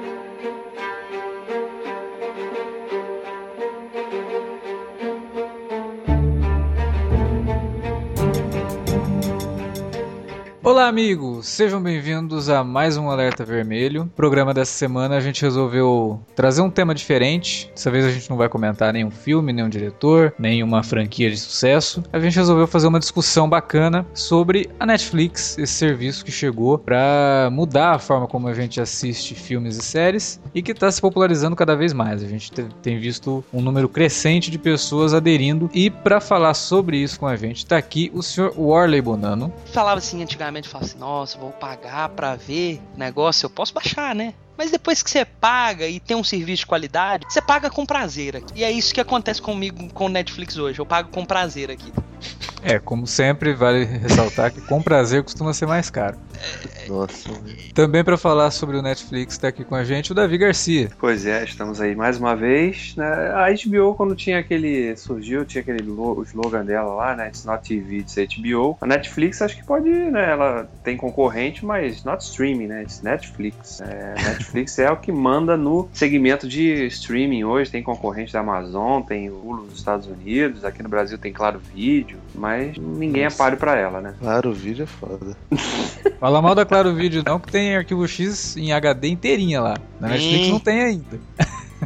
thank you Olá, amigos! Sejam bem-vindos a mais um Alerta Vermelho. programa dessa semana a gente resolveu trazer um tema diferente. Dessa vez a gente não vai comentar nenhum filme, nenhum diretor, nenhuma franquia de sucesso. A gente resolveu fazer uma discussão bacana sobre a Netflix, esse serviço que chegou para mudar a forma como a gente assiste filmes e séries e que está se popularizando cada vez mais. A gente tem visto um número crescente de pessoas aderindo. E para falar sobre isso com a gente, está aqui o senhor Warley Bonano. Falava assim antigamente antigamente fala assim, nossa, vou pagar pra ver negócio, eu posso baixar, né? Mas depois que você paga e tem um serviço de qualidade, você paga com prazer aqui. E é isso que acontece comigo com o Netflix hoje. Eu pago com prazer aqui. É, como sempre, vale ressaltar que com prazer costuma ser mais caro. Nossa. Também para falar sobre o Netflix está aqui com a gente o Davi Garcia. Pois é, estamos aí mais uma vez. Né? A HBO, quando tinha aquele. surgiu, tinha aquele o slogan dela lá, né? It's not TV, it's HBO. A Netflix acho que pode, né? Ela tem concorrente, mas not streaming, né? It's Netflix. É, Netflix é o que manda no segmento de streaming hoje. Tem concorrente da Amazon, tem o Hulu dos Estados Unidos, aqui no Brasil tem Claro Vídeo, mas ninguém Nossa. é páreo pra ela, né? Claro Vídeo é foda. Fala mal da Claro Vídeo não, que tem arquivo X em HD inteirinha lá. Na Netflix não tem ainda.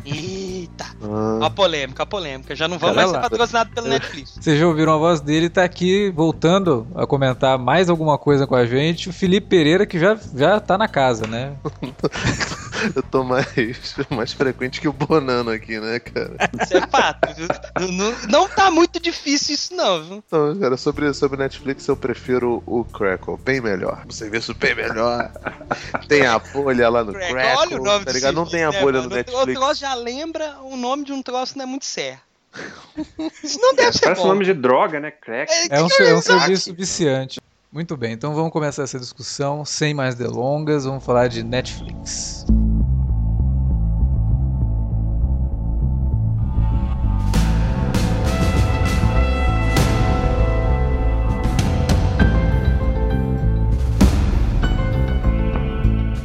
Eita! Ah. A polêmica, a polêmica. Já não vamos mais ser patrocinados pelo Netflix. Vocês já ouviram a voz dele, tá aqui voltando a comentar mais alguma coisa com a gente. O Felipe Pereira, que já, já tá na casa, né? Eu tô mais, mais frequente que o Bonano aqui, né, cara? Isso é fato. não, não tá muito difícil isso, não, viu? Então, cara, sobre, sobre Netflix eu prefiro o Crackle, bem melhor. O serviço bem melhor. tem a bolha lá no Crackle. Crackle olha o nome tá ligado? Não tem a né, bolha no Netflix. O troço já lembra o nome de um troço não é muito certo. Isso não deve é, ser Parece bom. nome de droga, né? Crack. É, é um, é um serviço viciante. Muito bem, então vamos começar essa discussão sem mais delongas. Vamos falar de Netflix.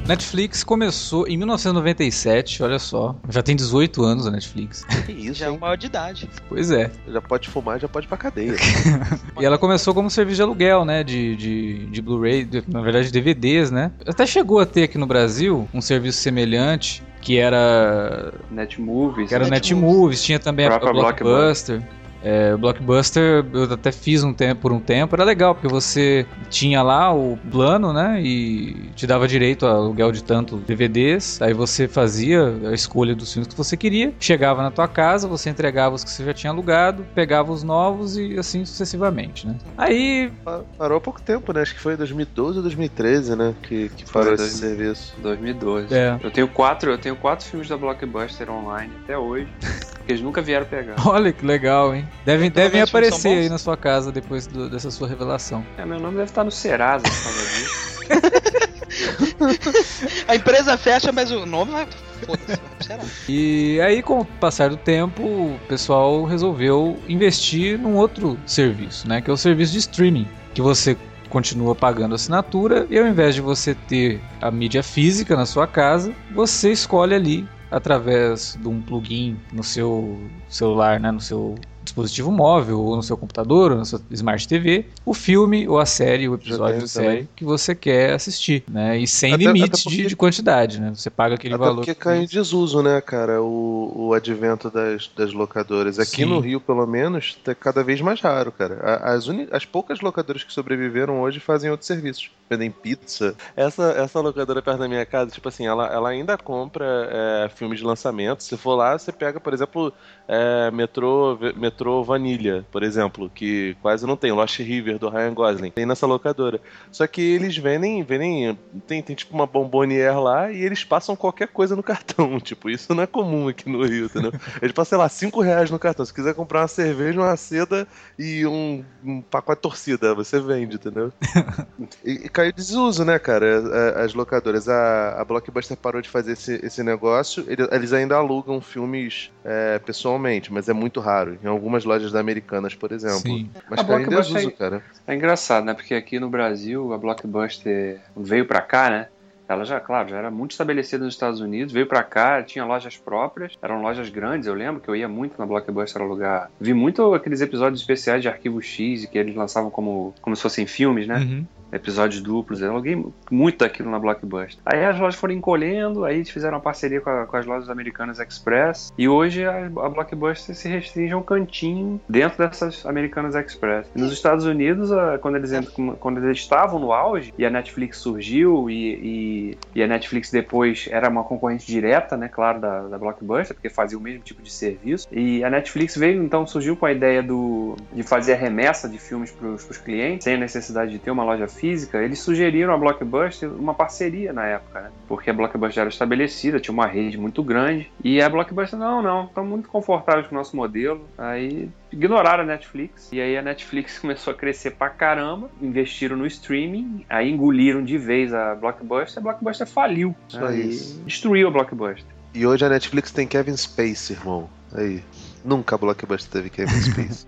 Netflix começou em 1997, olha só. Já tem 18 anos a Netflix. Que isso, já é um maior de idade. Pois é. Já pode fumar, já pode ir pra cadeia. e ela começou como serviço de aluguel, né? De, de, de Blu-ray, na verdade DVDs, né? Até chegou a ter aqui no Brasil um serviço semelhante que era Netmovies, que era Netmovies, tinha também a, a Blockbuster. Blockbuster. É, o Blockbuster eu até fiz um tempo, por um tempo, era legal, porque você tinha lá o plano, né? E te dava direito a aluguel de tanto DVDs. Aí você fazia a escolha dos filmes que você queria. Chegava na tua casa, você entregava os que você já tinha alugado, pegava os novos e assim sucessivamente, né? Aí. Parou há pouco tempo, né? Acho que foi 2012 ou 2013, né? Que, que parou esse serviço. 2012. É. Eu tenho quatro, eu tenho quatro filmes da Blockbuster online até hoje. Que eles nunca vieram pegar. Olha que legal, hein? Devem, devem aparecer aí na sua casa depois do, dessa sua revelação. É, meu nome deve estar no Serasa a empresa fecha, mas o nome vai. E aí, com o passar do tempo, o pessoal resolveu investir num outro serviço, né? Que é o serviço de streaming. Que você continua pagando assinatura e ao invés de você ter a mídia física na sua casa, você escolhe ali através de um plugin no seu celular, né, no seu dispositivo móvel, ou no seu computador, ou na sua Smart TV, o filme, ou a série, o episódio da série que você quer assistir, né? E sem até, limite até porque... de, de, quantidade, né? Você paga aquele até valor. porque cai em desuso, né, cara, o, o advento das, das locadoras. Aqui Sim. no Rio, pelo menos, é cada vez mais raro, cara. As. As poucas locadoras que sobreviveram hoje fazem outros serviços. Vendem pizza. Essa, essa locadora perto da minha casa, tipo assim, ela, ela ainda compra é, filmes de lançamento. Se for lá, você pega, por exemplo, é, Metrô, Metrô Vanilha, por exemplo, que quase não tem, Lost River do Ryan Gosling, tem nessa locadora. Só que eles vendem, vendem tem, tem tipo uma bombonier lá e eles passam qualquer coisa no cartão, tipo, isso não é comum aqui no Rio, entendeu? Eles passam, sei lá, 5 reais no cartão. Se quiser comprar uma cerveja, uma seda e um, um pacote de torcida, você vende, entendeu? e, e caiu desuso, né, cara, as locadoras. A, a Blockbuster parou de fazer esse, esse negócio, eles ainda alugam filmes é, pessoal normalmente, mas é muito raro. Em algumas lojas da Americanas, por exemplo. Sim. Mas a caiu em desuso, é, cara. É engraçado, né? Porque aqui no Brasil a Blockbuster veio pra cá, né? Ela já, claro, já era muito estabelecida nos Estados Unidos, veio para cá, tinha lojas próprias, eram lojas grandes, eu lembro que eu ia muito na Blockbuster alugar. Vi muito aqueles episódios especiais de Arquivo X que eles lançavam como, como se fossem filmes, né? Uhum episódios duplos. Eu aluguei muito daquilo na Blockbuster. Aí as lojas foram encolhendo, aí eles fizeram uma parceria com, a, com as lojas americanas Express. E hoje a, a, Blockbuster se restringe a um cantinho dentro dessas americanas Express. E nos Estados Unidos, a, quando, eles, quando eles estavam no auge e a Netflix surgiu e, e, e, a Netflix depois era uma concorrente direta, né, claro, da, da Blockbuster, porque fazia o mesmo tipo de serviço. E a Netflix veio, então, surgiu com a ideia do, de fazer a remessa de filmes para os clientes, sem a necessidade de ter uma loja física eles sugeriram a Blockbuster uma parceria na época, né? Porque a Blockbuster era estabelecida, tinha uma rede muito grande. E a Blockbuster, não, não, estamos muito confortáveis com o nosso modelo. Aí ignoraram a Netflix. E aí a Netflix começou a crescer pra caramba, investiram no streaming, aí engoliram de vez a Blockbuster, a Blockbuster faliu. Isso aí. Destruiu a Blockbuster. E hoje a Netflix tem Kevin Space, irmão. Aí. Nunca a Blockbuster teve Kevin Space.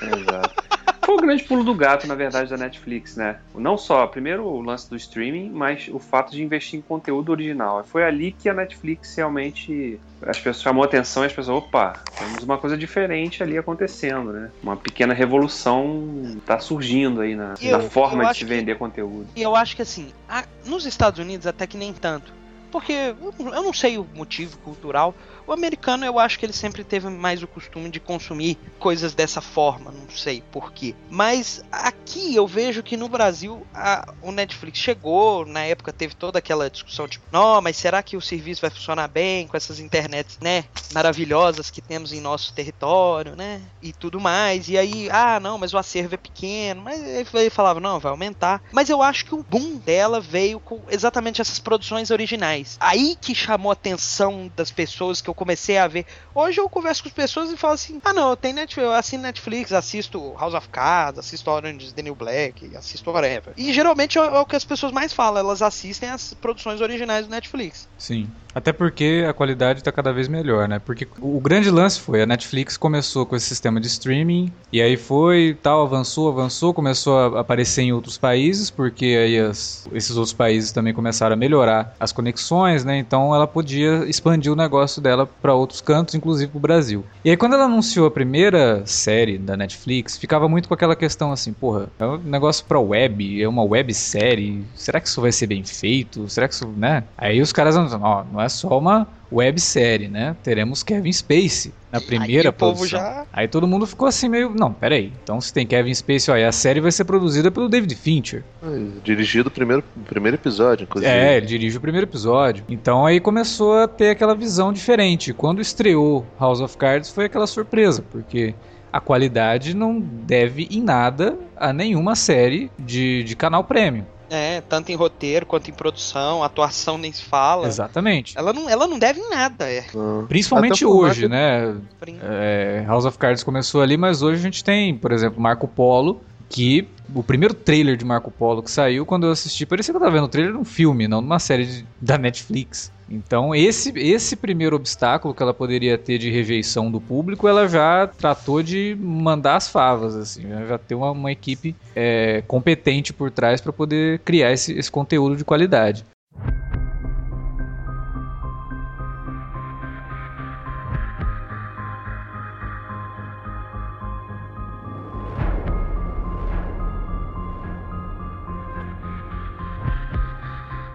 Exato foi o grande pulo do gato, na verdade, da Netflix, né? Não só, primeiro, o lance do streaming, mas o fato de investir em conteúdo original. Foi ali que a Netflix realmente as pessoas chamou atenção e as pessoas, opa, temos uma coisa diferente ali acontecendo, né? Uma pequena revolução está surgindo aí na, eu, na forma de se vender que, conteúdo. E eu acho que assim, a, nos Estados Unidos até que nem tanto. Porque eu não sei o motivo cultural, o americano, eu acho que ele sempre teve mais o costume de consumir coisas dessa forma, não sei porquê. Mas aqui eu vejo que no Brasil a, o Netflix chegou, na época teve toda aquela discussão tipo, não, mas será que o serviço vai funcionar bem com essas internets, né, maravilhosas que temos em nosso território, né, e tudo mais. E aí, ah, não, mas o acervo é pequeno, mas ele falava, não, vai aumentar. Mas eu acho que o boom dela veio com exatamente essas produções originais. Aí que chamou a atenção das pessoas que eu comecei a ver. Hoje eu converso com as pessoas e falo assim: ah, não, eu tenho Netflix, eu assino Netflix, assisto House of Cards, assisto Orange is the New Black, assisto whatever. E geralmente é, é o que as pessoas mais falam, elas assistem as produções originais do Netflix. Sim. Até porque a qualidade está cada vez melhor, né? Porque o grande lance foi, a Netflix começou com esse sistema de streaming, e aí foi, tal, avançou, avançou, começou a aparecer em outros países, porque aí as, esses outros países também começaram a melhorar as conexões, né? Então ela podia expandir o negócio dela para outros cantos, inclusive para o Brasil. E aí quando ela anunciou a primeira série da Netflix, ficava muito com aquela questão assim, porra, é um negócio para web, é uma websérie, será que isso vai ser bem feito? Será que isso, né? Aí os caras, ó, não é só uma websérie, né? Teremos Kevin Spacey na primeira Aí produção. Já... Aí todo mundo ficou assim meio, não, peraí. Então se tem Kevin Spacey, ó, a série vai ser produzida pelo David Fincher. É, dirigido o primeiro, primeiro episódio, inclusive. É, ele dirige o primeiro episódio. Então aí começou a ter aquela visão diferente. Quando estreou House of Cards foi aquela surpresa, porque a qualidade não deve em nada a nenhuma série de, de canal prêmio. É, tanto em roteiro quanto em produção, atuação nem se fala. Exatamente. Ela não, ela não deve em nada, é. Ah. Principalmente hoje, né? É, House of Cards começou ali, mas hoje a gente tem, por exemplo, Marco Polo, que o primeiro trailer de Marco Polo que saiu, quando eu assisti, parecia que eu tava vendo o trailer de um filme, não de uma série de, da Netflix. Então, esse, esse primeiro obstáculo que ela poderia ter de rejeição do público, ela já tratou de mandar as favas, assim, né? já ter uma, uma equipe é, competente por trás para poder criar esse, esse conteúdo de qualidade.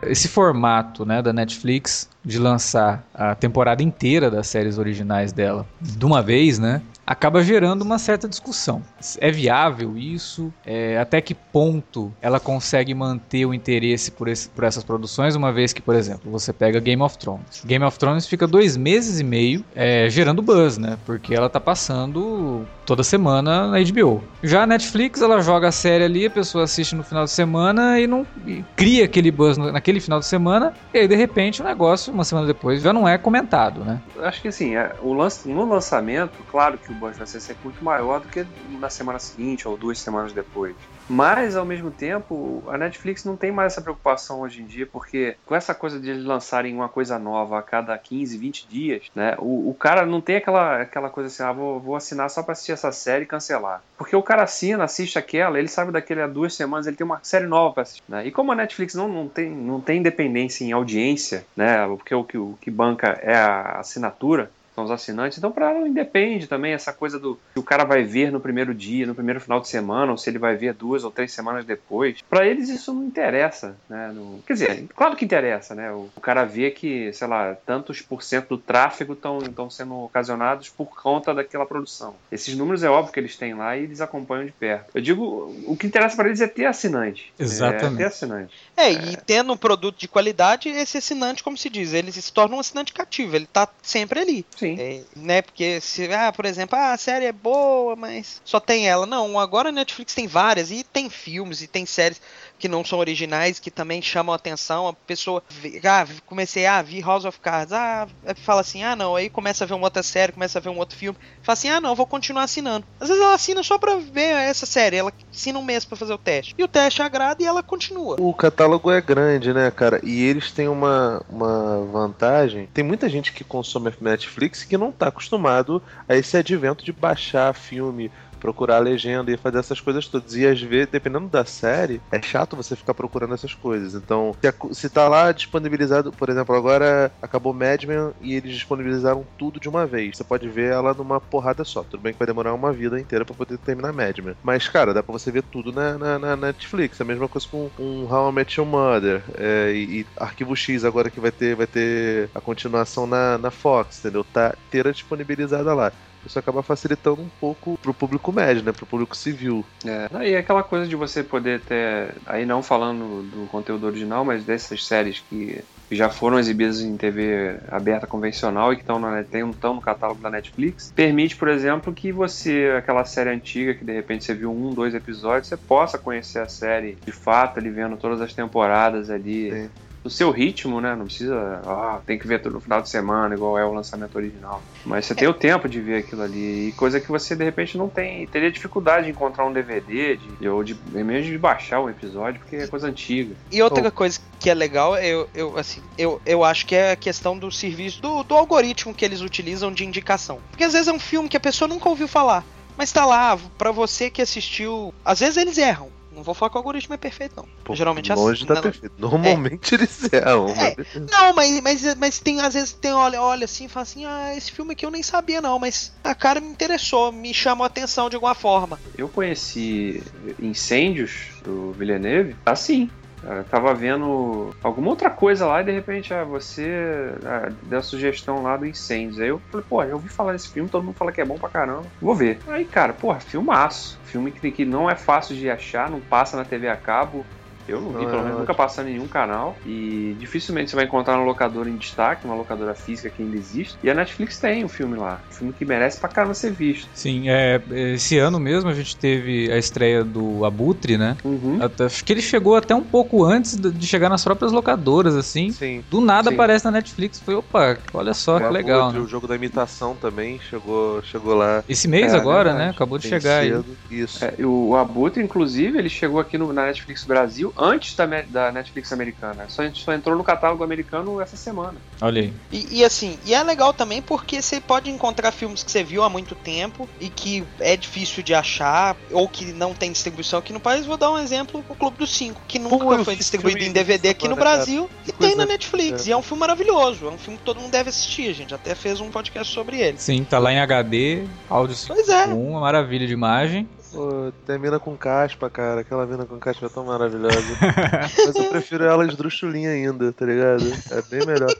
Esse formato né, da Netflix de lançar a temporada inteira das séries originais dela de uma vez, né? Acaba gerando uma certa discussão. É viável isso? É, até que ponto ela consegue manter o interesse por, esse, por essas produções, uma vez que, por exemplo, você pega Game of Thrones. Game of Thrones fica dois meses e meio é, gerando buzz, né? Porque ela tá passando toda semana na HBO. Já a Netflix, ela joga a série ali, a pessoa assiste no final de semana e não e cria aquele buzz naquele final de semana, e aí de repente o negócio, uma semana depois, já não é comentado, né? Acho que assim, é, o lance, no lançamento, claro que o blockbuster vai ser muito maior do que na semana seguinte ou duas semanas depois. Mas, ao mesmo tempo, a Netflix não tem mais essa preocupação hoje em dia, porque com essa coisa de eles lançarem uma coisa nova a cada 15, 20 dias, né? O, o cara não tem aquela, aquela coisa assim, ah, vou, vou assinar só pra assistir essa série e cancelar. Porque o cara assina, assiste aquela, ele sabe daquele há duas semanas, ele tem uma série nova pra assistir. Né? E como a Netflix não, não, tem, não tem independência em audiência, né? Porque o que, o que banca é a assinatura, são os assinantes. Então, para ela independe também essa coisa do que o cara vai ver no primeiro dia, no primeiro final de semana, ou se ele vai ver duas ou três semanas depois. Para eles isso não interessa, né? No... Quer dizer, claro que interessa, né? O, o, cara vê que, sei lá, tantos por cento do tráfego estão sendo ocasionados por conta daquela produção. Esses números é óbvio que eles têm lá e eles acompanham de perto. Eu digo, o que interessa para eles é ter assinante. Exatamente. É ter assinante. É, e é. tendo um produto de qualidade, esse assinante, como se diz, ele se torna um assinante cativo, ele tá sempre ali. Sim. Sim. É, né? Porque se, ah, por exemplo, ah, a série é boa, mas só tem ela. Não, agora a Netflix tem várias e tem filmes e tem séries que não são originais, que também chamam a atenção. A pessoa, ah, comecei a ah, ver House of Cards, ah, fala assim, ah, não, aí começa a ver uma outra série, começa a ver um outro filme, fala assim, ah, não, vou continuar assinando. Às vezes ela assina só pra ver essa série, ela assina um mês para fazer o teste. E o teste agrada e ela continua. O catálogo é grande, né, cara? E eles têm uma, uma vantagem. Tem muita gente que consome Netflix que não tá acostumado a esse advento de baixar filme procurar a legenda e fazer essas coisas todas. E às vezes, dependendo da série, é chato você ficar procurando essas coisas. Então, se, se tá lá disponibilizado, por exemplo, agora acabou Mad Men e eles disponibilizaram tudo de uma vez. Você pode ver ela numa porrada só. Tudo bem que vai demorar uma vida inteira para poder terminar Mad Men. Mas, cara, dá pra você ver tudo na, na, na Netflix. A mesma coisa com um How I Met Your Mother é, e, e, Arquivo X agora que vai ter, vai ter a continuação na, na Fox, entendeu? Tá inteira disponibilizada lá isso acaba facilitando um pouco pro público médio, né? Pro público civil. É, e aquela coisa de você poder ter, aí não falando do conteúdo original, mas dessas séries que já foram exibidas em TV aberta convencional e que estão, na, estão no catálogo da Netflix, permite, por exemplo, que você, aquela série antiga que de repente você viu um, dois episódios, você possa conhecer a série de fato, ali vendo todas as temporadas ali. Sim no seu ritmo, né? Não precisa, ah, tem que ver tudo no final de semana, igual é o lançamento original. Mas você é. tem o tempo de ver aquilo ali, e coisa que você de repente não tem, teria dificuldade de encontrar um DVD, de, ou de, mesmo de baixar um episódio, porque é coisa antiga. E outra coisa que é legal, eu, eu, assim, eu, eu acho que é a questão do serviço, do, do algoritmo que eles utilizam de indicação. Porque às vezes é um filme que a pessoa nunca ouviu falar. Mas tá lá, para você que assistiu. Às vezes eles erram. Não vou falar que o algoritmo é perfeito, não. Pô, Geralmente longe assim, tá perfeito. Normalmente é. eles erram. É. Não, mas, mas, mas tem, às vezes tem, olha, olha assim e fala assim, ah, esse filme aqui eu nem sabia não, mas a cara me interessou, me chamou a atenção de alguma forma. Eu conheci Incêndios do Villeneuve assim. Eu tava vendo alguma outra coisa lá e de repente ah, você ah, deu a sugestão lá do Incêndios. Aí eu falei, pô, eu ouvi falar desse filme, todo mundo fala que é bom pra caramba. Vou ver. Aí, cara, porra, filmaço. Filme que, que não é fácil de achar, não passa na TV a cabo. Eu não vi, pelo menos nunca passou em nenhum canal. E dificilmente você vai encontrar uma locadora em destaque, uma locadora física que ainda existe. E a Netflix tem o um filme lá. Um filme que merece pra caramba ser visto. Sim, é, esse ano mesmo a gente teve a estreia do Abutre, né? Uhum. Acho que ele chegou até um pouco antes de chegar nas próprias locadoras, assim. Sim. Do nada Sim. aparece na Netflix. Foi, opa, olha só o que legal. Abutre, né? O jogo da imitação também chegou, chegou lá. Esse mês é, agora, né? Acabou de chegar cedo. aí. Isso. É, o Abutre, inclusive, ele chegou aqui no, na Netflix Brasil antes da, da Netflix americana. Só, só entrou no catálogo americano essa semana. Olha aí. E, e, assim, e é legal também porque você pode encontrar filmes que você viu há muito tempo e que é difícil de achar ou que não tem distribuição aqui no país. Vou dar um exemplo: O Clube dos Cinco, que nunca Pô, foi distribuído em DVD aqui no Brasil e tem na Netflix. É. E é um filme maravilhoso. É um filme que todo mundo deve assistir. A gente até fez um podcast sobre ele. Sim, tá lá em HD, áudio pois é. uma maravilha de imagem. Pô, tem mina com caspa, cara. Aquela mina com caspa é tão maravilhosa. Mas eu prefiro ela esdrúxulinha ainda, tá ligado? É bem melhor.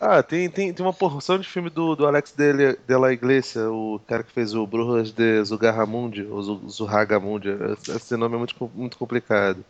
Ah, tem, tem, tem uma porção de filme do, do Alex de, de la Iglesia, o cara que fez o Brujas de Zugarramundi, ou Zurragamundi. Esse nome é muito, muito complicado.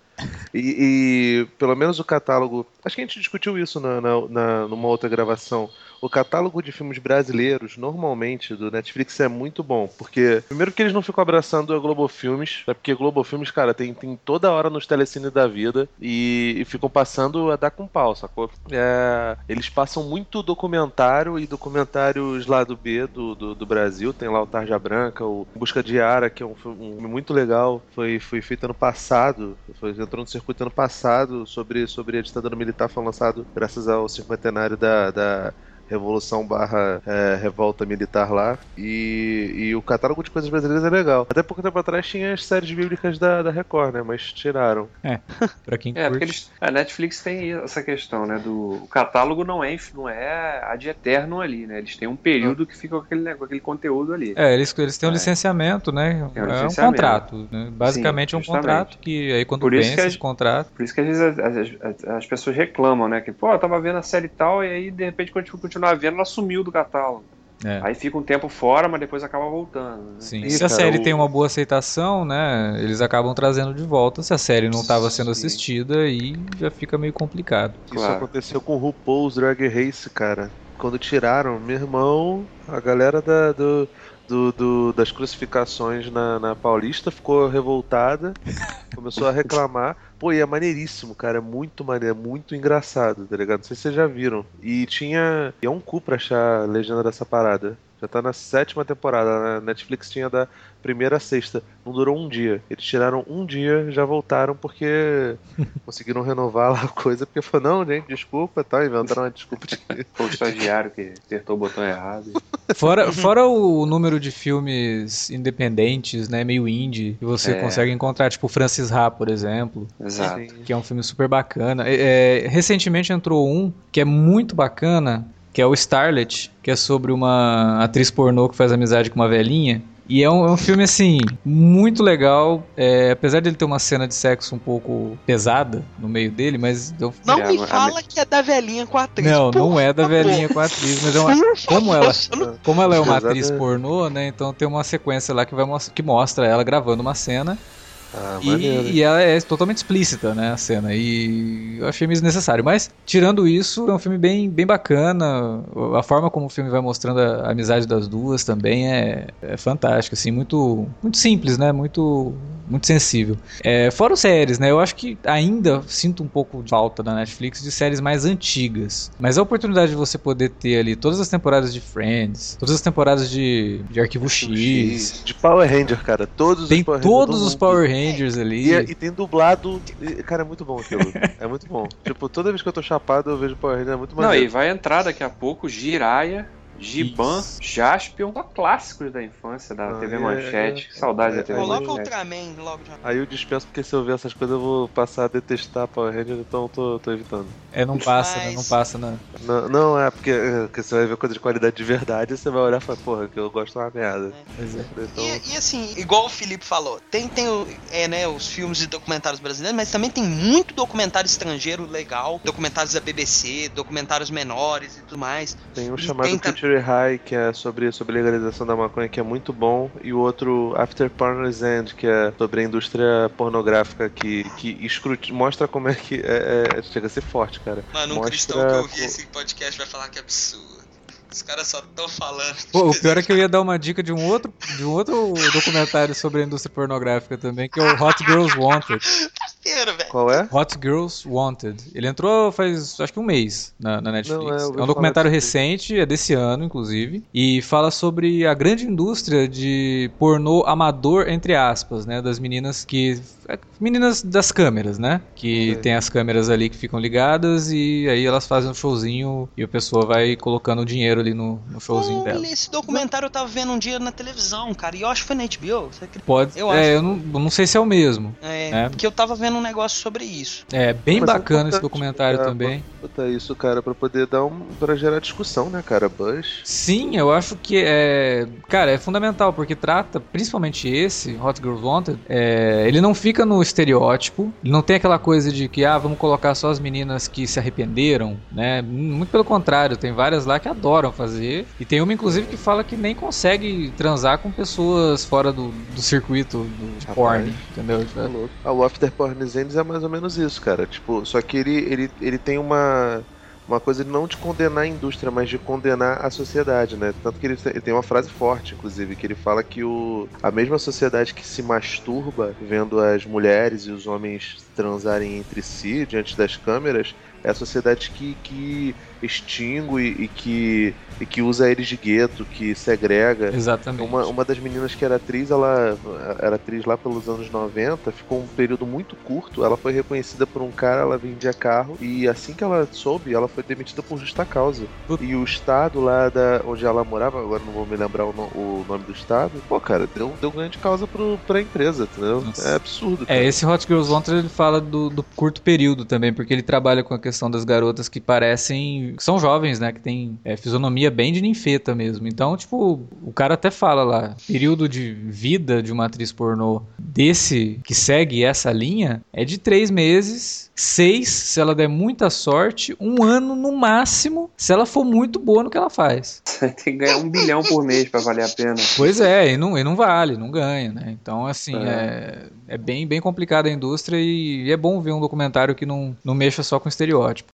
E, e, pelo menos o catálogo. Acho que a gente discutiu isso na, na, na, numa outra gravação o catálogo de filmes brasileiros, normalmente, do Netflix é muito bom. Porque, primeiro que eles não ficam abraçando a Globo Filmes, é porque Globo Filmes, cara, tem, tem toda hora nos telecine da vida e, e ficam passando a dar com pau, sacou? É, eles passam muito documentário e documentários lá do B do, do, do, Brasil. Tem lá o Tarja Branca, o Busca de Ara, que é um filme muito legal. Foi, foi feito ano passado, foi, entrou no circuito ano passado sobre, sobre a ditadura militar. Foi lançado graças ao cinquentenário da, da Revolução barra é, Revolta Militar lá. E, e o catálogo de coisas brasileiras é legal. Até pouco tempo atrás tinha as séries bíblicas da, da Record, né? Mas tiraram. É, pra quem é, curte. Eles, a Netflix tem essa questão, né? Do, o catálogo não é, não é ad eterno ali, né? Eles têm um período ah. que fica com aquele, né, com aquele conteúdo ali. É, eles, eles têm um é. licenciamento, né? Um é um contrato. Né? Basicamente Sim, é um contrato que aí quando vence esse contrato... Por isso que às vezes as, as, as, pessoas reclamam, né? Que, pô, eu tava vendo a série e tal e aí de repente quando continua continuar vendo, ela sumiu do catálogo. É. Aí fica um tempo fora, mas depois acaba voltando. Né? Sim. E, Se a série o... tem uma boa aceitação, né? Eles acabam trazendo de volta. Se a série não estava sendo assistida, aí já fica meio complicado. Isso claro. aconteceu com o RuPaul's Drag Race, cara. Quando tiraram, meu irmão, a galera da, do, do, do, das crucificações na, na Paulista ficou revoltada, começou a reclamar. Pô, e é maneiríssimo, cara. É muito maneiro, é muito engraçado, tá ligado? Não sei se vocês já viram. E tinha. E é um cu pra achar a legenda dessa parada. Já tá na sétima temporada. A Netflix tinha da primeira a sexta. Não durou um dia. Eles tiraram um dia, já voltaram porque conseguiram renovar lá a coisa. Porque falou, não, gente, desculpa, tá? Inventaram uma desculpa de. Foi o estagiário que apertou o botão errado. Fora, fora o número de filmes independentes, né? Meio indie, que você é. consegue encontrar, tipo Francis Ha, por exemplo. Exato. Que é um filme super bacana. É, é, recentemente entrou um que é muito bacana, que é o Starlet, que é sobre uma atriz pornô que faz amizade com uma velhinha. E é um, é um, filme, assim, muito legal. É, apesar de ele ter uma cena de sexo um pouco pesada no meio dele, mas. Eu... Não me fala que é da velhinha com a atriz. Não, não é da velhinha com a atriz, mas é uma. Como ela, como ela é uma atriz pornô, né? Então tem uma sequência lá que, vai, que mostra ela gravando uma cena. Ah, e, e, ela é totalmente explícita, né, a cena. E eu achei meio desnecessário. Mas, tirando isso, é um filme bem, bem bacana. A forma como o filme vai mostrando a, amizade das duas também é, é fantástica, assim, muito, muito simples, né? Muito, muito sensível. É, fora os séries, né? Eu acho que ainda sinto um pouco de falta da Netflix de séries mais antigas. Mas a oportunidade de você poder ter ali todas as temporadas de Friends, todas as temporadas de, de Arquivo X, X. De Power Ranger, cara. Todos tem os Power todos os Power Rangers ali. E, e, tem dublado. Cara, é muito bom aquilo. é muito bom. tipo, toda vez que eu tô chapado, eu vejo Power Ranger, é muito maneiro. Não, e vai entrar daqui a pouco Jiraya Giban, Jaspion, só clássicos da infância da ah, TV é, Manchete. É, saudade é, da TV Coloca Manchete. Ultraman logo de Aí eu dispenso porque se eu ver essas coisas eu vou passar a detestar Power Ranger, então tô, tô evitando. É, não passa, Mas... né? Não passa, né? Não, não é porque, é, porque, você vai ver coisa de qualidade de verdade você vai olhar e falar, porra, que eu gosto uma merda. É. Então... E, e, assim, igual o Felipe falou, tem, tem é, né, os filmes e documentários brasileiros, mas também tem muito documentário estrangeiro legal, documentários da BBC, documentários menores e tudo mais. Tem um chamado tem, Culture High, que é sobre, sobre legalização da maconha, que é muito bom, e o outro After Porno's End, que é sobre a indústria pornográfica, que, que escrut... mostra como é que é, é, chega a ser forte, cara. Mano, um mostra... cristão que ouvir esse podcast vai falar que é absurdo. Os caras só estão falando. Pô, o pior é que eu ia dar uma dica de um outro, de um outro documentário sobre a indústria pornográfica também, que é o Hot Girls Wanted. Qual é? Hot Girls Wanted. Ele entrou faz acho que um mês na, na Netflix. Não, é, é, um documentário recente, é desse ano, inclusive, e fala sobre a grande indústria de pornô amador, entre aspas, né? Das meninas que. É, meninas das câmeras, né? Que é. tem as câmeras ali que ficam ligadas e aí elas fazem um showzinho e a pessoa vai colocando dinheiro ali no, no showzinho dela. Esse documentário eu tava vendo um dia na televisão, cara, e eu acho que foi na HBO. Pode. Eu, é, eu não, não sei se é o mesmo. É, é, porque eu tava vendo um negócio sobre isso. É, bem Mas bacana esse documentário também. Botar isso, cara, pra poder dar um. pra gerar discussão, né, cara? Buzz. Sim, eu acho que é. Cara, é fundamental, porque trata, principalmente esse, Hot Girls Wanted, é, ele não fica fica no estereótipo, ele não tem aquela coisa de que, ah, vamos colocar só as meninas que se arrependeram, né? Muito pelo contrário, tem várias lá que adoram fazer. E tem uma, inclusive, que fala que nem consegue transar com pessoas fora do, do circuito do, de porn, entendeu? Tipo, é o After Porn é mais ou menos isso, cara. Tipo, só que ele, ele, ele tem uma uma coisa de não de condenar a indústria, mas de condenar a sociedade, né? Tanto que ele, ele, tem uma frase forte, inclusive, que ele fala que o, a mesma sociedade que se masturba vendo as mulheres e os homens transarem entre si diante das câmeras é a sociedade que, que extingue e que, e que usa eles de gueto, que segrega. Exatamente. Uma, uma das meninas que era atriz, ela era atriz lá pelos anos 90, ficou um período muito curto. Ela foi reconhecida por um cara, ela vendia carro, e assim que ela soube, ela foi demitida por justa causa. E o estado lá da, onde ela morava, agora não vou me lembrar o, no, o nome do estado, pô, cara, deu, deu grande causa pro, pra empresa, entendeu? Nossa. É absurdo. É, cara. É, esse Hot Girls Wanted ele fala do, do curto período também, porque ele trabalha com a questão das garotas que parecem são jovens, né? Que tem é, fisionomia bem de ninfeta mesmo. Então, tipo, o cara até fala lá, período de vida de uma atriz pornô desse que segue essa linha é de três meses, seis se ela der muita sorte, um ano no máximo se ela for muito boa no que ela faz. Tem que ganhar um bilhão por mês para valer a pena. Pois é, e não, e não vale, não ganha, né? Então, assim, é, é, é bem, bem complicada a indústria e é bom ver um documentário que não, não mexa só com estereótipo.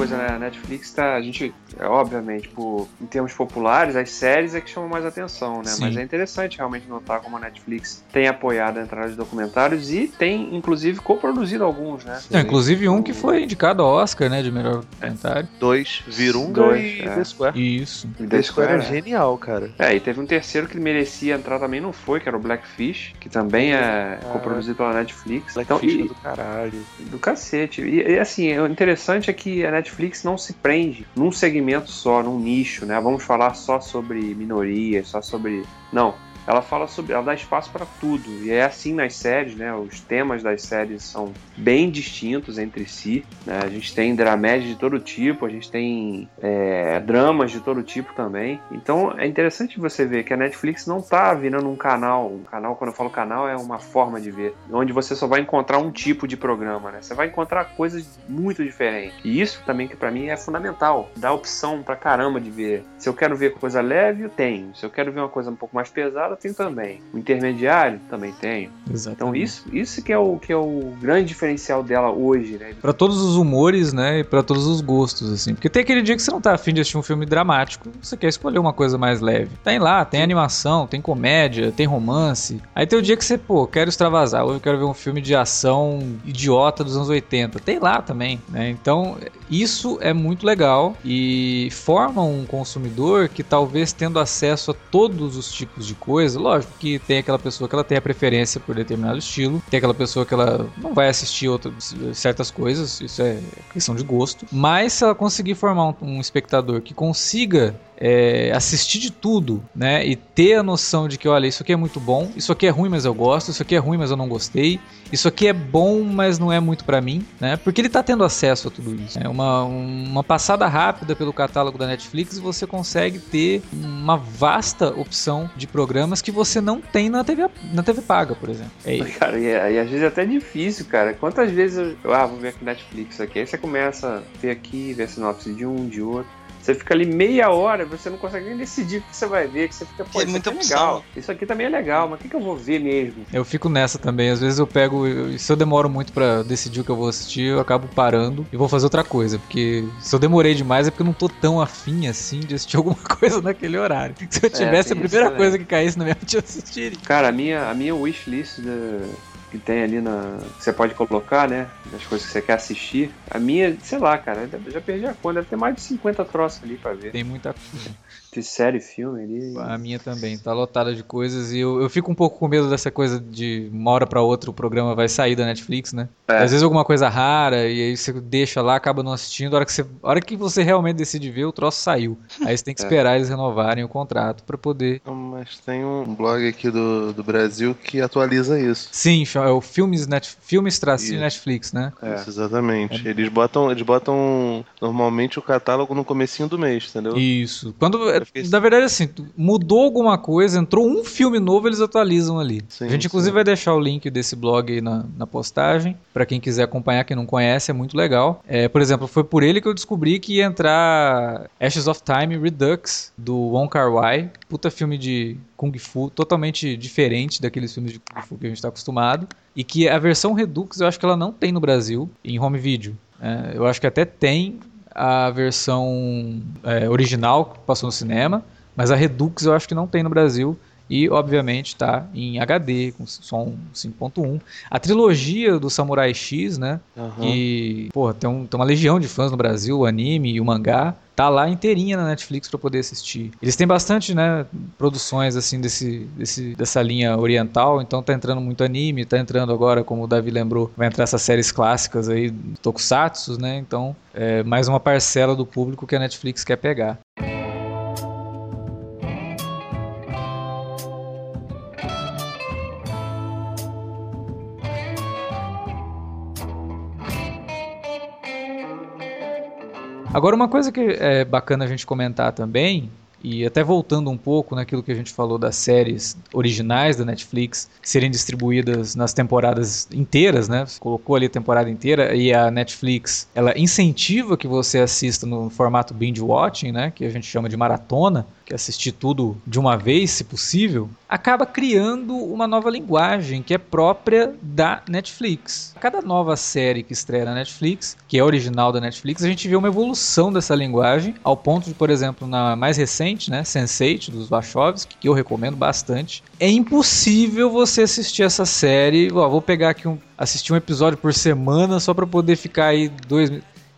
Coisa, né? A Netflix tá. A gente, é, obviamente, por, em termos populares, as séries é que chamam mais atenção, né? Sim. Mas é interessante realmente notar como a Netflix tem apoiado a entrada de documentários e tem, inclusive, coproduzido alguns, né? É, inclusive um que foi indicado ao Oscar, né? De melhor documentário. É. Dois, Virunga Dois, e é. The Square. Isso. E The, The Square, Square é, é genial, cara. É, e teve um terceiro que merecia entrar também, não foi, que era o Blackfish, que também é ah, coproduzido pela Netflix. Blackfish então, e, do caralho. Do cacete. E, e assim, o interessante é que a Netflix Netflix não se prende num segmento só, num nicho, né? Vamos falar só sobre minorias, só sobre. Não ela fala sobre, ela dá espaço para tudo e é assim nas séries, né? Os temas das séries são bem distintos entre si. Né? A gente tem dramédia de todo tipo, a gente tem é, dramas de todo tipo também. Então é interessante você ver que a Netflix não tá virando um canal. Um canal, quando eu falo canal, é uma forma de ver, onde você só vai encontrar um tipo de programa, né? Você vai encontrar coisas muito diferentes. E isso também que para mim é fundamental, dá opção para caramba de ver. Se eu quero ver coisa leve, eu tenho. Se eu quero ver uma coisa um pouco mais pesada, tenho também. O intermediário também tenho. Exatamente. Então isso, isso que é o que é o grande diferencial dela hoje, né? Para todos os humores, né, e para todos os gostos assim. Porque tem aquele dia que você não tá afim de assistir um filme dramático, você quer escolher uma coisa mais leve. Tem lá, tem animação, tem comédia, tem romance. Aí tem o dia que você, pô, quero extravasar, hoje eu quero ver um filme de ação idiota dos anos 80. Tem lá também, né? Então, isso é muito legal e forma um consumidor que talvez tendo acesso a todos os tipos de coisa lógico que tem aquela pessoa que ela tem a preferência por determinado estilo, tem aquela pessoa que ela não vai assistir outras, certas coisas, isso é questão de gosto, mas se ela conseguir formar um, um espectador que consiga é, assistir de tudo, né? E ter a noção de que, olha, isso aqui é muito bom, isso aqui é ruim, mas eu gosto, isso aqui é ruim, mas eu não gostei, isso aqui é bom, mas não é muito para mim, né? Porque ele tá tendo acesso a tudo isso. É uma, uma passada rápida pelo catálogo da Netflix e você consegue ter uma vasta opção de programas que você não tem na TV, na TV paga, por exemplo. É cara, e, e às vezes é até difícil, cara. Quantas vezes eu, ah, vou ver aqui Netflix aqui, aí você começa a ver aqui, ver sinopse de um, de outro. Você fica ali meia hora, você não consegue nem decidir o que você vai ver, que você fica, pô, é isso aqui é legal. Isso aqui também é legal, mas o que, que eu vou ver mesmo? Eu fico nessa também. Às vezes eu pego, se eu demoro muito para decidir o que eu vou assistir, eu acabo parando e vou fazer outra coisa. Porque se eu demorei demais é porque eu não tô tão afim assim de assistir alguma coisa naquele horário. Se eu é, tivesse é, a primeira coisa que caísse na minha mente, eu assistiria. Cara, a minha, a minha wishlist da que tem ali na. Que você pode colocar, né? Das coisas que você quer assistir. A minha, sei lá, cara, já perdi a conta, deve ter mais de 50 troços ali pra ver. Tem muita coisa. De série, filme ali. A minha também, tá lotada de coisas e eu, eu fico um pouco com medo dessa coisa de uma hora pra outra o programa vai sair da Netflix, né? É. Às vezes alguma coisa rara e aí você deixa lá, acaba não assistindo, a hora que você, a hora que você realmente decide ver, o troço saiu. Aí você tem que É. esperar eles renovarem o contrato pra poder. Mas tem um blog aqui do, do Brasil que atualiza isso. Sim, é o Filmes, Net, filmes tracinho Isso. Netflix, né? É. Isso, exatamente. Eles botam, eles botam normalmente o catálogo no comecinho do mês, entendeu? Isso. Quando, fiquei- na verdade, assim, mudou alguma coisa, entrou um filme novo, eles atualizam ali. Sim, a gente, inclusive, sim. vai deixar o link desse blog aí na, na postagem, pra quem quiser acompanhar, quem não conhece, é muito legal. É, por exemplo, foi por ele que eu descobri que ia entrar Ashes of Time Redux, do Wong Kar Wai. Puta filme de Kung Fu, totalmente diferente daqueles filmes de Kung Fu que a gente tá acostumado. E que a versão Redux, eu acho que ela não tem no Brasil, em home video. É, eu acho que até tem a versão é, original que passou no cinema, mas a Redux eu acho que não tem no Brasil. E, obviamente, tá em HD, com som 5.1. A trilogia do Samurai X, né? Aham. Que, pô, tem, um- tem uma legião de fãs no Brasil, o anime e o mangá. Tá lá inteirinha na Netflix pra poder assistir. Eles têm bastante, né, produções assim desse, desse, dessa linha oriental, então tá entrando muito anime, tá entrando agora, como o Davi lembrou, vai entrar essas séries clássicas aí, tokusatsu, né? Então, é mais uma parcela do público que a Netflix quer pegar. Agora, uma coisa que é bacana a gente comentar também, e até voltando um pouco naquilo que a gente falou das séries originais da Netflix serem distribuídas nas temporadas inteiras, né? Você colocou ali a temporada inteira e a Netflix, ela incentiva que você assista no formato binge watching, né? Que a gente chama de maratona, que é assistir tudo de uma vez, se possível, acaba criando uma nova linguagem que é própria da Netflix. Cada nova série que estreia na Netflix, que é original da Netflix, a gente vê uma evolução dessa linguagem, ao ponto de, por exemplo, na mais recente, né, Sense8 dos Wachowski, que eu recomendo bastante, é impossível você assistir essa série, ó, vou pegar aqui um assistir um episódio por semana só para poder ficar aí dois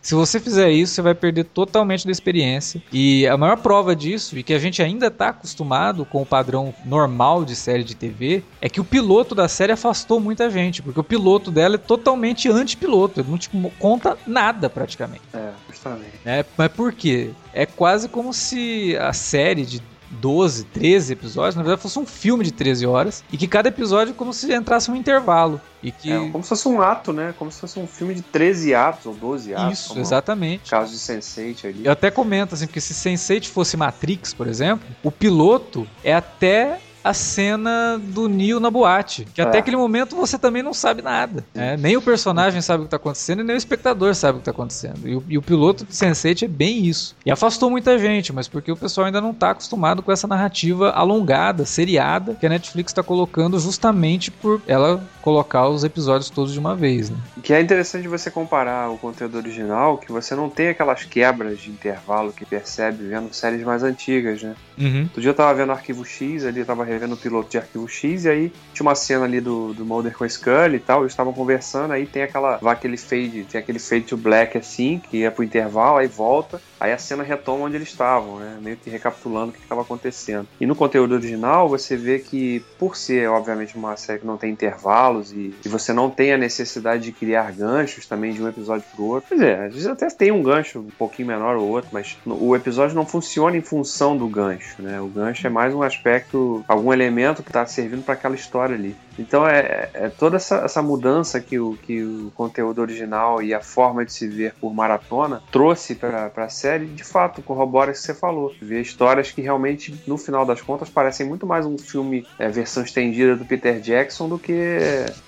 se você fizer isso, você vai perder totalmente da experiência. E a maior prova disso, e que a gente ainda está acostumado com o padrão normal de série de TV, é que o piloto da série afastou muita gente, porque o piloto dela é totalmente anti-piloto, ele não te conta nada praticamente. É, justamente. Né? Mas por quê? É quase como se a série de 12, 13 episódios, na verdade fosse um filme de 13 horas, e que cada episódio é como se entrasse um intervalo. E que... É, como se fosse um ato, né? Como se fosse um filme de 13 atos ou 12 atos. Isso, exatamente. Caso de Sense8 ali. Eu até comento assim, porque se Sense8 fosse Matrix, por exemplo, o piloto é até a cena do Neo na boate. Que até É. aquele momento você também não sabe nada. né? Nem o personagem sabe o que está acontecendo e nem o espectador sabe o que está acontecendo. E o, e o piloto de Sense8 é bem isso. E afastou muita gente, mas porque o pessoal ainda não está acostumado com essa narrativa alongada, seriada, que a Netflix está colocando justamente por ela colocar os episódios todos de uma vez. Né? Que é interessante você comparar o conteúdo original, que você não tem aquelas quebras de intervalo que percebe vendo séries mais antigas, né? Uhum. Outro dia eu tava vendo Arquivo X, ali tava revendo o piloto de Arquivo X, e aí tinha uma cena ali do, do Mulder com a Scully e tal, eles estavam conversando, aí tem aquela, vai aquele fade, tem aquele fade to black assim, que é pro intervalo, aí volta, aí a cena retoma onde eles estavam, né, meio que recapitulando o que estava acontecendo. E no conteúdo original, você vê que, por ser, obviamente, uma série que não tem intervalos, e, e você não tem a necessidade de criar ganchos também de um episódio pro outro, às vezes até tem um gancho um pouquinho menor ou outro, mas o episódio não funciona em função do gancho, né, o gancho é mais um aspecto, algum elemento que está servindo para aquela história ali. Então é, é toda essa, essa mudança que o, que o conteúdo original e a forma de se ver por maratona trouxe para a série, de fato, corrobora isso que você falou. Ver histórias que realmente, no final das contas, parecem muito mais um filme é, versão estendida do Peter Jackson do que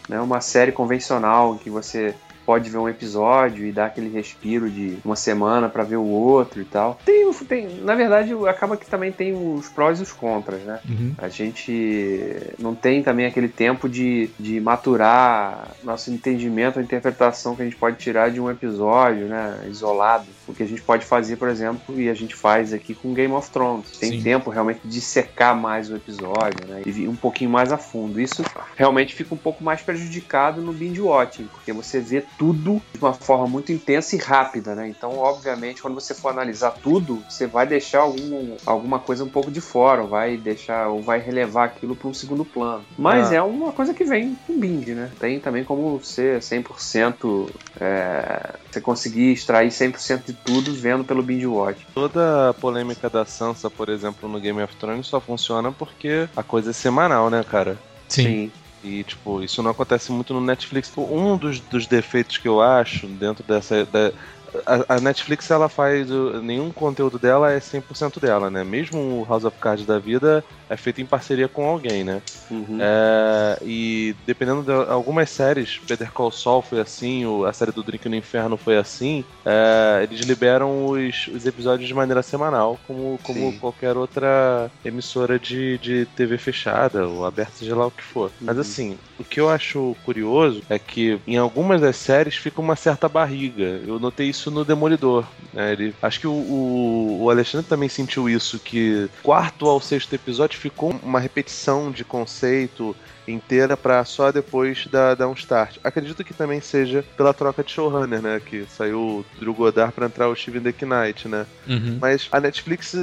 né, uma série convencional em que você pode ver um episódio e dar aquele respiro de uma semana para ver o outro e tal. Tem, tem, na verdade, acaba que também tem os prós e os contras, né? Uhum. A gente não tem também aquele tempo de, de maturar nosso entendimento, a interpretação que a gente pode tirar de um episódio, né, isolado. O que a gente pode fazer, por exemplo, e a gente faz aqui com Game of Thrones. Tem Sim. tempo realmente de secar mais o episódio, né, e ir um pouquinho mais a fundo. Isso realmente fica um pouco mais prejudicado no binge watching, porque você vê tudo de uma forma muito intensa e rápida, né? Então, obviamente, quando você for analisar tudo, você vai deixar algum, alguma coisa um pouco de fora, ou vai deixar, ou vai relevar aquilo para um segundo plano. Mas ah. é uma coisa que vem com binge, né? Tem também como ser 100%, é, você conseguir extrair 100% de tudo vendo pelo binge watch. Toda a polêmica da Sansa, por exemplo, no Game of Thrones só funciona porque a coisa é semanal, né, cara? Sim. Sim. E, tipo, isso não acontece muito no Netflix. Um dos, dos defeitos que eu acho dentro dessa. Da, a, a, Netflix ela faz. Nenhum conteúdo dela é 100% dela, né? Mesmo o House of Cards da vida é feito em parceria com alguém, né? Uhum. É, e dependendo de algumas séries, Better Call Saul foi assim, a série do Drink no Inferno foi assim, é, eles liberam os, os, episódios de maneira semanal, como, como qualquer outra emissora de, de TV fechada ou aberta, seja lá o que for. Uhum. Mas assim, o que eu acho curioso é que em algumas das séries fica uma certa barriga. Eu notei isso no Demolidor. Né? Ele, acho que o, o, o Alexandre também sentiu isso, que quarto ao sexto episódio ficou uma repetição de conceito inteira para só depois dar, dar um start. Acredito que também seja pela troca de showrunner, né? Que saiu o Drew Goddard para entrar o Steven Knight, né? Uhum. Mas a Netflix,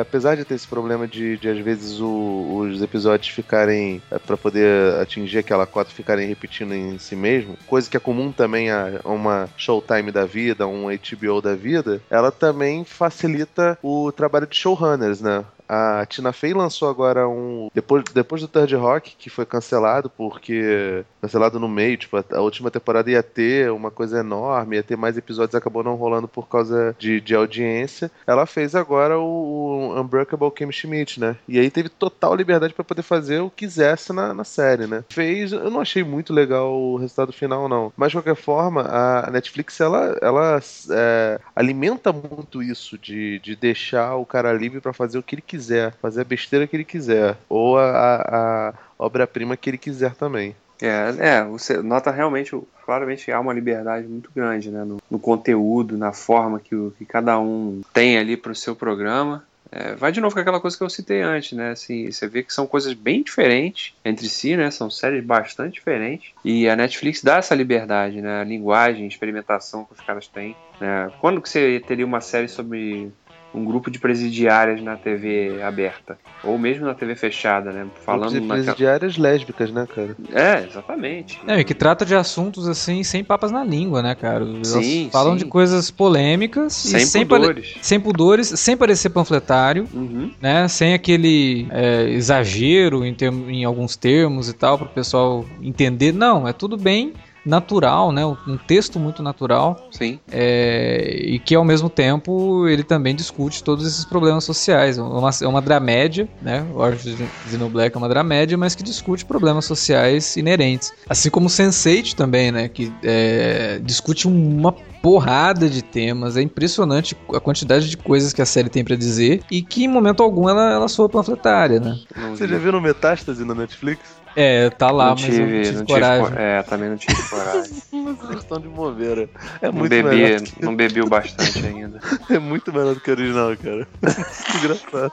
apesar de ter esse problema de, de às vezes o, os episódios ficarem é, para poder atingir aquela cota ficarem repetindo em si mesmo, coisa que é comum também a uma Showtime da vida, um HBO da vida, ela também facilita o trabalho de showrunners, né? A Tina Fey lançou agora um. Depois, depois do Third Rock, que foi cancelado, porque. Cancelado no meio, tipo, a, última temporada ia ter uma coisa enorme, ia ter mais episódios, acabou não rolando por causa de, de audiência. Ela fez agora o, o Unbreakable Kim Schmidt, né? E aí teve total liberdade para poder fazer o que quisesse na, na série, né? Fez. Eu não achei muito legal o resultado final, não. Mas de qualquer forma, a Netflix, ela, ela é, alimenta muito isso de, de deixar o cara livre para fazer o que ele quiser quiser, fazer a besteira que ele quiser, ou a, a, a obra-prima que ele quiser também. É, é, você nota realmente, claramente há uma liberdade muito grande né, no, no conteúdo, na forma que, que cada um tem ali para o seu programa. É, vai de novo com aquela coisa que eu citei antes, né? Assim, você vê que são coisas bem diferentes entre si, né? São séries bastante diferentes. E a Netflix dá essa liberdade, né? A linguagem, experimentação que os caras têm. Né? Quando que você teria uma série sobre um grupo de presidiárias na TV aberta. Ou mesmo na TV fechada, né? Falando de presidiárias lésbicas, né, cara? É, exatamente. É, e que trata de assuntos assim, sem papas na língua, né, cara? Elas sim, falam sim. de coisas polêmicas sem e sem pudores. Pare... Sem pudores, sem parecer panfletário, uhum. né? Sem aquele é, exagero em, term... em alguns termos e tal, para o pessoal entender. Não, é tudo bem natural, né? Um texto muito natural. Sim. É, e que ao mesmo tempo ele também discute todos esses problemas sociais. É uma, é uma dramédia, né? O Orange no Black é uma dramédia, mas que discute problemas sociais inerentes. Assim como Sense8 também, né? Que é, discute uma porrada de temas. É impressionante a quantidade de coisas que a série tem para dizer e que em momento algum ela, ela soa panfletária, né? Você já viu no Metástase na Netflix? É, tá lá, não mas tive, não tive não coragem. Tive, é, também não tive coragem. Vocês estão de bobeira. É não muito bebi, melhor que... Não bebi o bastante ainda. É muito melhor do que o original, cara. Engraçado.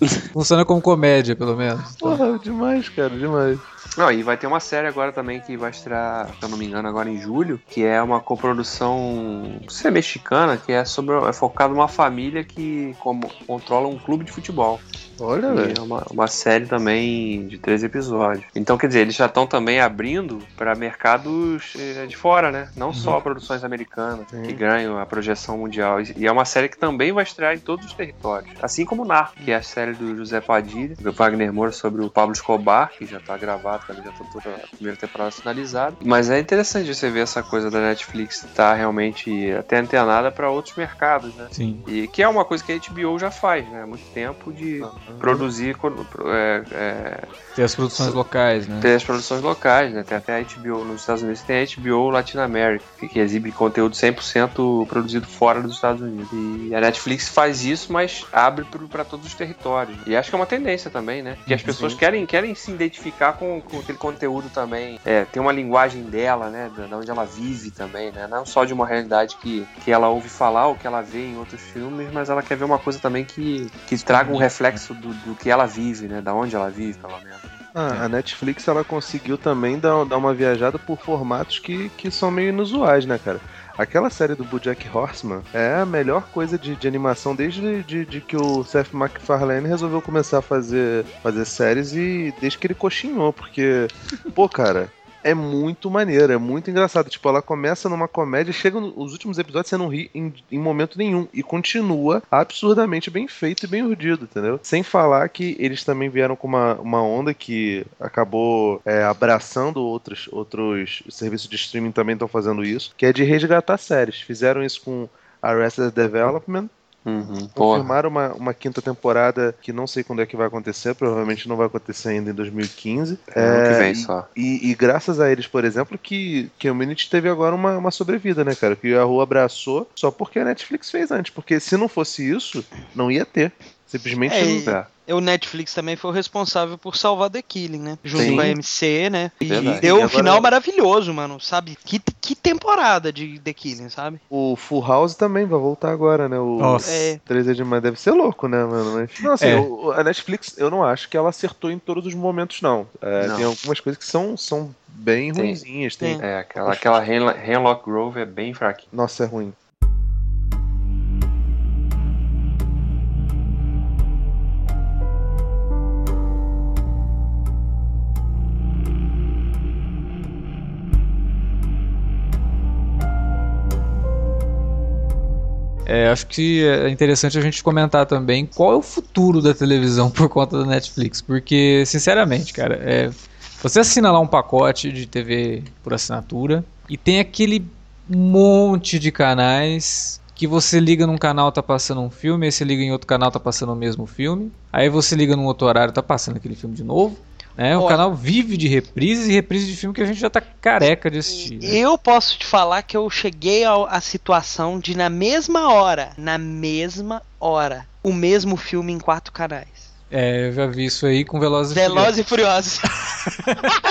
Funciona como comédia, pelo menos. Porra, demais, cara, demais. Não, e vai ter uma série agora também que vai estrear, se eu não me engano, agora em julho, que é uma coprodução, não sei, mexicana, que é sobre é focado numa família que como, controla um clube de futebol. Olha, velho. É uma, uma série também de três episódios. Então, quer dizer, eles já estão também abrindo para mercados eh, de fora, né? Não uhum. só produções americanas Sim. que ganham a projeção mundial. E é uma série que também vai estrear em todos os territórios. Assim como Narco, que é a série do José Padilha, do Wagner Moura sobre o Pablo Escobar, que já está gravado também, já tá toda a primeira temporada finalizada. Mas é interessante você ver essa coisa da Netflix estar tá realmente até antenada para outros mercados, né? Sim. E que é uma coisa que a HBO já faz, né? Há muito tempo de. Uhum produzir. É, é, ter as produções locais, né? Ter as produções locais, né? Tem até a HBO nos Estados Unidos, tem a HBO Latin America, que, que exibe conteúdo 100% produzido fora dos Estados Unidos. E a Netflix faz isso, mas abre para todos os territórios. E acho que é uma tendência também, né? Que as pessoas querem, querem se identificar com, com aquele conteúdo também. É, tem uma linguagem dela, né? Da onde ela vive também, né? Não só de uma realidade que, que ela ouve falar ou que ela vê em outros filmes, mas ela quer ver uma coisa também que, que traga um reflexo do, do que ela vive, né? Da onde ela vive, pelo menos. Ah, a Netflix ela conseguiu também dar, dar uma viajada por formatos que, que são meio inusuais, né, cara? Aquela série do Bojack Horseman é a melhor coisa de, de animação desde de, de, que o Seth MacFarlane resolveu começar a fazer, fazer séries e desde que ele coxinhou, porque, pô, cara, é muito maneiro, é muito engraçado. Tipo, ela começa numa comédia, chega nos últimos episódios você não ri em, em, momento nenhum e continua absurdamente bem feito e bem urdido, entendeu? Sem falar que eles também vieram com uma, uma onda que acabou é, abraçando outros, outros serviços de streaming também estão fazendo isso, que é de resgatar séries. Fizeram isso com Arrested Development, Uhum, Confirmaram uma, uma, quinta temporada que não sei quando é que vai acontecer, provavelmente não vai acontecer ainda em 2015. É, que vem só. E, e, graças a eles, por exemplo, que, que o Minute teve agora uma, uma sobrevida, né, cara? Que a rua abraçou só porque a Netflix fez antes. Porque se não fosse isso, não ia ter. Simplesmente é, não dá o Netflix também foi o responsável por salvar The Killing, né? Junto Sim. com a MC, né? E Verdade. deu um final maravilhoso, mano, sabe? Que, que temporada de The Killing, sabe? O Full House também vai voltar agora, né? O Nossa. É. 3 de maio deve ser louco, né, mano? Mas, não, assim, é. o, a Netflix, eu não acho que ela acertou em todos os momentos, não. É, não. Tem algumas coisas que são, são bem tem. ruinzinhas. Tem... É, aquela, aquela Hemlock Grove é bem fraquinha. Nossa, é ruim. É, acho que é interessante a gente comentar também qual é o futuro da televisão por conta da Netflix. Porque, sinceramente, cara, é, você assina lá um pacote de TV por assinatura e tem aquele monte de canais que você liga num canal tá passando um filme, aí você liga em outro canal tá passando o mesmo filme, aí você liga num outro horário tá passando aquele filme de novo. É, o canal vive de reprises e reprises de filme que a gente já tá careca de assistir. Né? Eu posso te falar que eu cheguei à situação de, na mesma hora, na mesma hora, o mesmo filme em quatro canais. É, eu já vi isso aí com Velozes Velozes e Furiosos.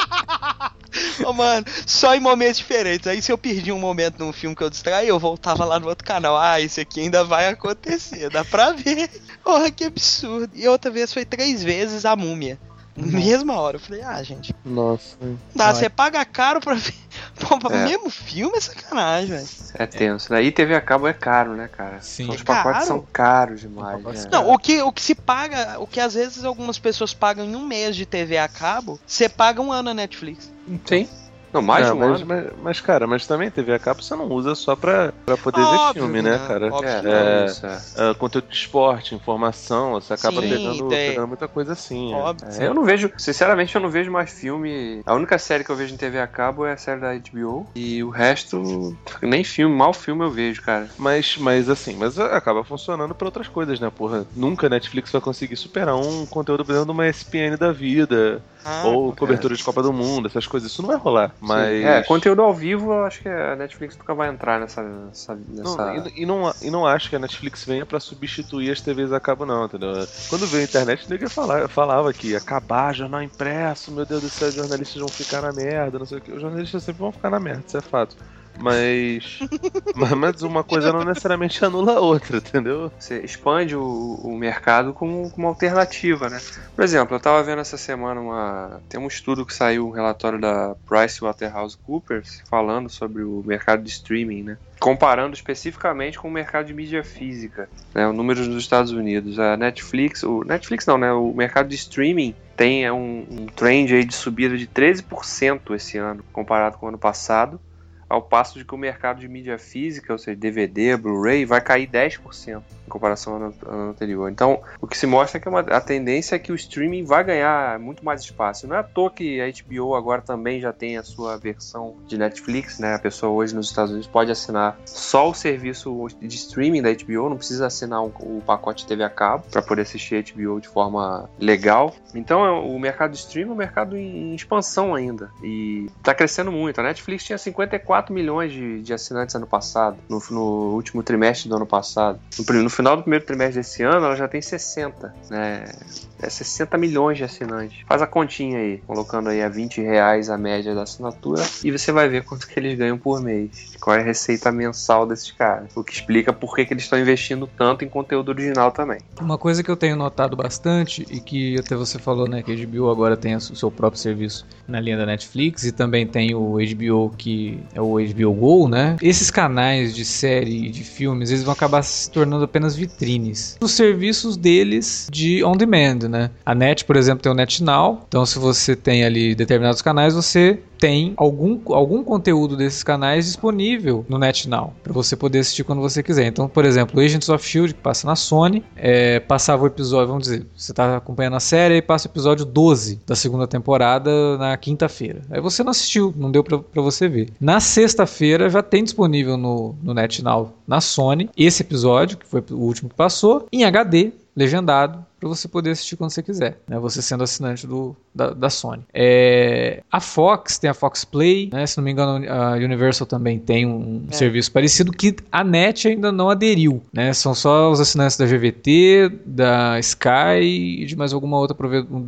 oh, mano, só em momentos diferentes. Aí se eu perdi um momento num filme que eu distraí, eu voltava lá no outro canal. Ah, isso aqui ainda vai acontecer, dá pra ver. Porra, que absurdo. E outra vez foi três vezes a múmia. Mesma hora. Eu falei, ah, gente. Nossa. Dá, você paga caro pra ver. Pô, pra é. mesmo filme é sacanagem, velho. É tenso. Daí TV a cabo é caro, né, cara? Sim. Então, os pacotes caro. são caros demais. Né? Não, o que, o que se paga, o que às vezes algumas pessoas pagam em um mês de TV a cabo, você paga um ano na Netflix. Sim. Não, mais não, um mas, mas, mas, cara, mas também TV a cabo você não usa só pra, pra poder Óbvio, ver filme, né, cara? Óbvio, é, é, é, conteúdo de esporte, informação, você acaba Sim, pegando, pegando, muita coisa assim. É. Óbvio. É, eu não vejo, sinceramente, eu não vejo mais filme. A única série que eu vejo em TV a cabo é a série da HBO. E o resto, nem filme, mal filme eu vejo, cara. Mas, mas assim, mas acaba funcionando pra outras coisas, né, porra? Nunca a Netflix vai conseguir superar um conteúdo, por exemplo, de uma ESPN da vida. Ah, ou cobertura é. de Copa do Mundo, essas coisas. Isso não vai rolar. Mas... É, conteúdo ao vivo, eu acho que a Netflix nunca vai entrar nessa. nessa, nessa... Não, e, e, não, e não acho que a Netflix venha para substituir as TVs a cabo, não, entendeu? Quando veio a internet, ninguém falava, falava que acabar jornal impresso, meu Deus do céu, os jornalistas vão ficar na merda, não sei o que. Os jornalistas sempre vão ficar na merda, isso é fato. Mas, mas uma coisa não necessariamente anula a outra, entendeu? Você expande o, o mercado como, como alternativa, né? Por exemplo, eu estava vendo essa semana uma. Tem um estudo que saiu, um relatório da PricewaterhouseCoopers, falando sobre o mercado de streaming, né? Comparando especificamente com o mercado de mídia física, né? O número dos Estados Unidos. A Netflix, o Netflix não, né? O mercado de streaming tem um, um trend aí de subida de 13% esse ano, comparado com o ano passado ao passo de que o mercado de mídia física, ou seja, DVD, Blu-ray, vai cair 10% em comparação ao ano, anterior. Então, o que se mostra é que uma, a tendência é que o streaming vai ganhar muito mais espaço. Não é à toa que a HBO agora também já tem a sua versão de Netflix, né? A pessoa hoje nos Estados Unidos pode assinar só o serviço de streaming da HBO, não precisa assinar um, o pacote TV a cabo para poder assistir a HBO de forma legal. Então, é, o mercado de streaming é um mercado em, em expansão ainda e está crescendo muito. A Netflix tinha 54 milhões de, de assinantes ano passado, no, no, último trimestre do ano passado, no, no final do primeiro trimestre desse ano, ela já tem 60, né? É 60 milhões de assinantes. Faz a continha aí, colocando aí a 20 reais a média da assinatura e você vai ver quanto que eles ganham por mês. Qual é a receita mensal desses caras. O que explica por que, que eles estão investindo tanto em conteúdo original também. Uma coisa que eu tenho notado bastante e que até você falou, né, que a HBO agora tem o seu próprio serviço na linha da Netflix e também tem o HBO que é o HBO Go, né? Esses canais de série e de filmes, eles vão acabar se tornando apenas vitrines. Os serviços deles de on demand, né? A Net, por exemplo, tem o NetNow. Então, se você tem ali determinados canais, você tem algum, algum conteúdo desses canais disponível no NetNow para você poder assistir quando você quiser. Então, por exemplo, Agents of Shield que passa na Sony, é, passava o episódio, vamos dizer, você está acompanhando a série e passa o episódio 12 da segunda temporada na quinta-feira. Aí você não assistiu, não deu para você ver. Na sexta-feira já tem disponível no, no NetNow na Sony esse episódio, que foi o último que passou, em HD legendado para você poder assistir quando você quiser, né? Você sendo assinante do, da, da Sony. É, a Fox tem a Fox Play, né? Se não me engano, a Universal também tem um é. serviço parecido que a NET ainda não aderiu, né? São só os assinantes da GVT, da Sky e de mais alguma outra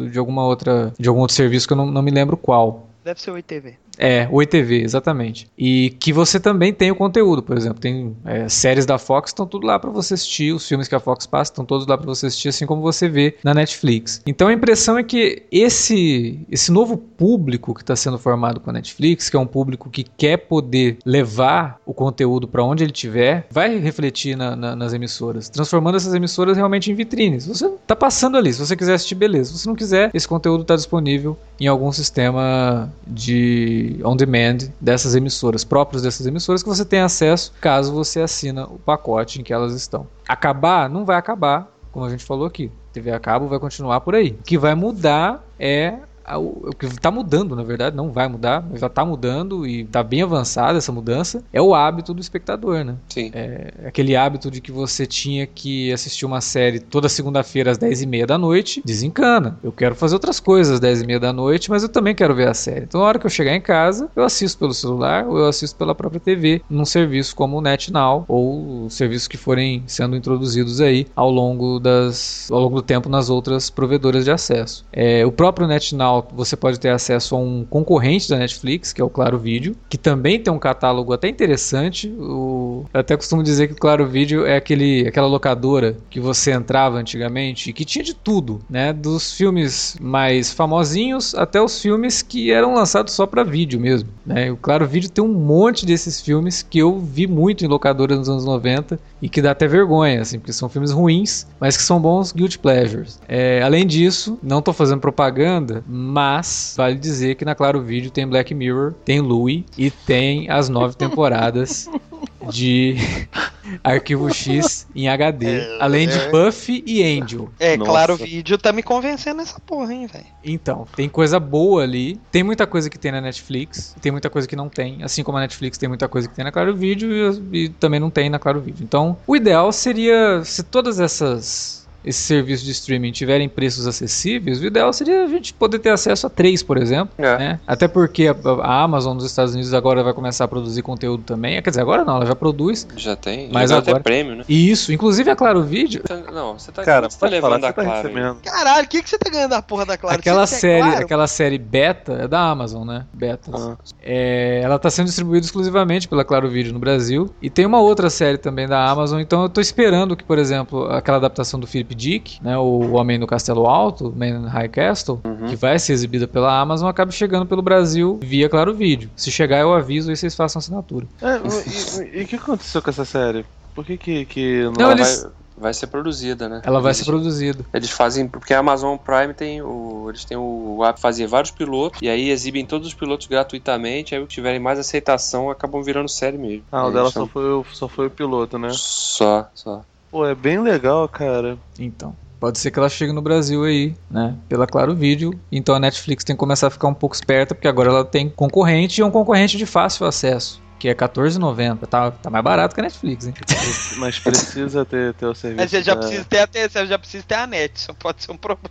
de alguma outra de algum outro serviço que eu não, não me lembro qual. Deve ser o ITV. É, o ETV, exatamente. E que você também tem o conteúdo, por exemplo, tem é, séries da Fox, estão tudo lá para você assistir, os filmes que a Fox passa estão todos lá para você assistir, assim como você vê na Netflix. Então a impressão é que esse, esse novo público que está sendo formado com a Netflix, que é um público que quer poder levar o conteúdo para onde ele estiver, vai refletir na, na, nas emissoras, transformando essas emissoras realmente em vitrines. Você está passando ali, se você quiser assistir, beleza. Se você não quiser, esse conteúdo está disponível em algum sistema de on demand dessas emissoras, próprios dessas emissoras, que você tem acesso caso você assina o pacote em que elas estão. Acabar? Não vai acabar, como a gente falou aqui. TV a cabo vai continuar por aí. O que vai mudar é o que está mudando, na verdade, não vai mudar, mas já está mudando e está bem avançada essa mudança, é o hábito do espectador, né? Sim. É aquele hábito de que você tinha que assistir uma série toda segunda-feira às 10h30 da noite, desencana. Eu quero fazer outras coisas às 10h30 da noite, mas eu também quero ver a série. Então, na hora que eu chegar em casa, eu assisto pelo celular ou eu assisto pela própria TV, num serviço como o NetNow ou serviços que forem sendo introduzidos aí ao longo das ao longo do tempo nas outras provedoras de acesso. É, o próprio NetNow você pode ter acesso a um concorrente da Netflix, que é o Claro Vídeo, que também tem um catálogo até interessante. O... Eu até costumo dizer que o Claro Vídeo é aquele, aquela locadora que você entrava antigamente e que tinha de tudo, né? Dos filmes mais famosinhos até os filmes que eram lançados só para vídeo mesmo. Né? O Claro Vídeo tem um monte desses filmes que eu vi muito em locadoras nos anos 90 e que dá até vergonha, assim, porque são filmes ruins, mas que são bons guilty pleasures. É, além disso, não estou fazendo propaganda, mas vale dizer que na Claro Vídeo tem Black Mirror, tem Louie e tem as nove temporadas de Arquivo X em HD, é, além de é. Buffy e Angel. É, Nossa. claro, o vídeo tá me convencendo essa porra, hein, velho. Então, tem coisa boa ali. Tem muita coisa que tem na Netflix, tem muita coisa que não tem. Assim como a Netflix tem muita coisa que tem na Claro Vídeo e, e também não tem na Claro Vídeo. Então, o ideal seria se todas essas esses serviços de streaming tiverem preços acessíveis, o ideal seria a gente poder ter acesso a três, por exemplo. É. Né? Até porque a, a, Amazon dos Estados Unidos agora vai começar a produzir conteúdo também. Quer dizer, agora não, ela já produz. Já tem. Mas já agora... até prêmio, né? Isso, inclusive a Claro Vídeo. Não, você tá, Cara, você tá levando falar, a Claro. Tá Caralho, o que, que você tá ganhando da porra da Claro? Aquela série, claro? aquela série beta é da Amazon, né? Beta. Ah. É, ela tá sendo distribuída exclusivamente pela Claro Vídeo no Brasil. E tem uma outra série também da Amazon, então eu tô esperando que, por exemplo, aquela adaptação do Philip Dick, né? O Homem no Castelo Alto, Man High Castle, uhum. que vai ser exibida pela Amazon, acaba chegando pelo Brasil via Claro Vídeo. Se chegar, eu aviso e vocês façam assinatura. É, e o que aconteceu com essa série? Por que que, que não, não eles... vai, vai ser produzida, né? Ela vai eles, ser produzida. Eles fazem porque a Amazon Prime tem o eles têm o app fazer vários pilotos e aí exibem todos os pilotos gratuitamente, aí o que tiverem mais aceitação acabam virando série mesmo. Ah, o dela só foi só foi o piloto, né? Só, só. Pô, é bem legal, cara. Então. Pode ser que ela chegue no Brasil aí, né? Pela Claro Vídeo. Então a Netflix tem que começar a ficar um pouco esperta, porque agora ela tem concorrente e é um concorrente de fácil acesso. Que é R$14,90. Tá, tá mais barato que a Netflix, hein? Mas precisa ter, ter o serviço. Mas você já, da- precisa ter, a- você já precisa ter a net, isso pode ser um problema.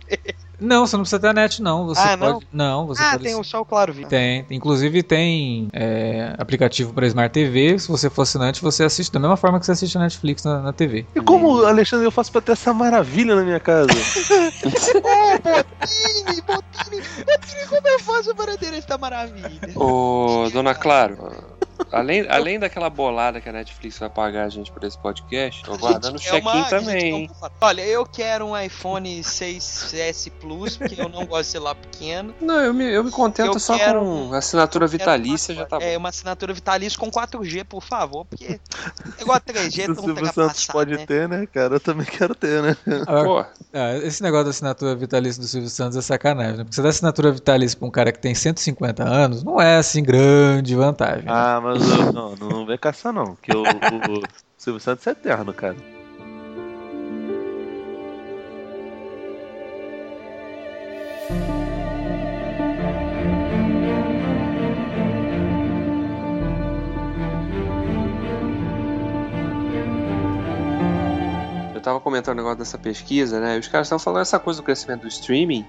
Não, você não precisa ter a net, não. Você Ah, pode. não? Não, você Ah, pode. tem o só o Claro Vídeo. Tem. Inclusive tem é, aplicativo para Smart TV. Se você for assinante, você assiste da mesma forma que você assiste a Netflix na, na TV. E como, Alexandre, eu faço pra ter essa maravilha na minha casa? Ô, Botini, Botini, Botini, como eu faço para ter esta maravilha? Ô, dona Claro, além, além daquela bolada que a Netflix vai pagar a gente por esse podcast, tô aguardando o é check-in também. Olha, eu quero um iPhone 6S Plus, porque eu não gosto de celular pequeno. Não, eu me, eu me contento Eu só quero- com assinatura vitalícia, uma- já tá bom. É, uma assinatura vitalícia com 4G, por favor, porque igual a 3G, Se o tão Silvio Santos pode né? ter, né, cara? Eu também quero ter, né? Agora, Pô, ah, esse negócio da assinatura vitalícia do Silvio Santos é sacanagem, né? Porque você dá assinatura vitalícia pra um cara que tem 150 anos, não é assim grande vantagem. né? Ah, mas eu, não, não vem caçar não, que o, o Silvio Santos é eterno, cara. eu tava comentando o negócio dessa pesquisa, né? Os caras estão falando essa coisa do crescimento do streaming.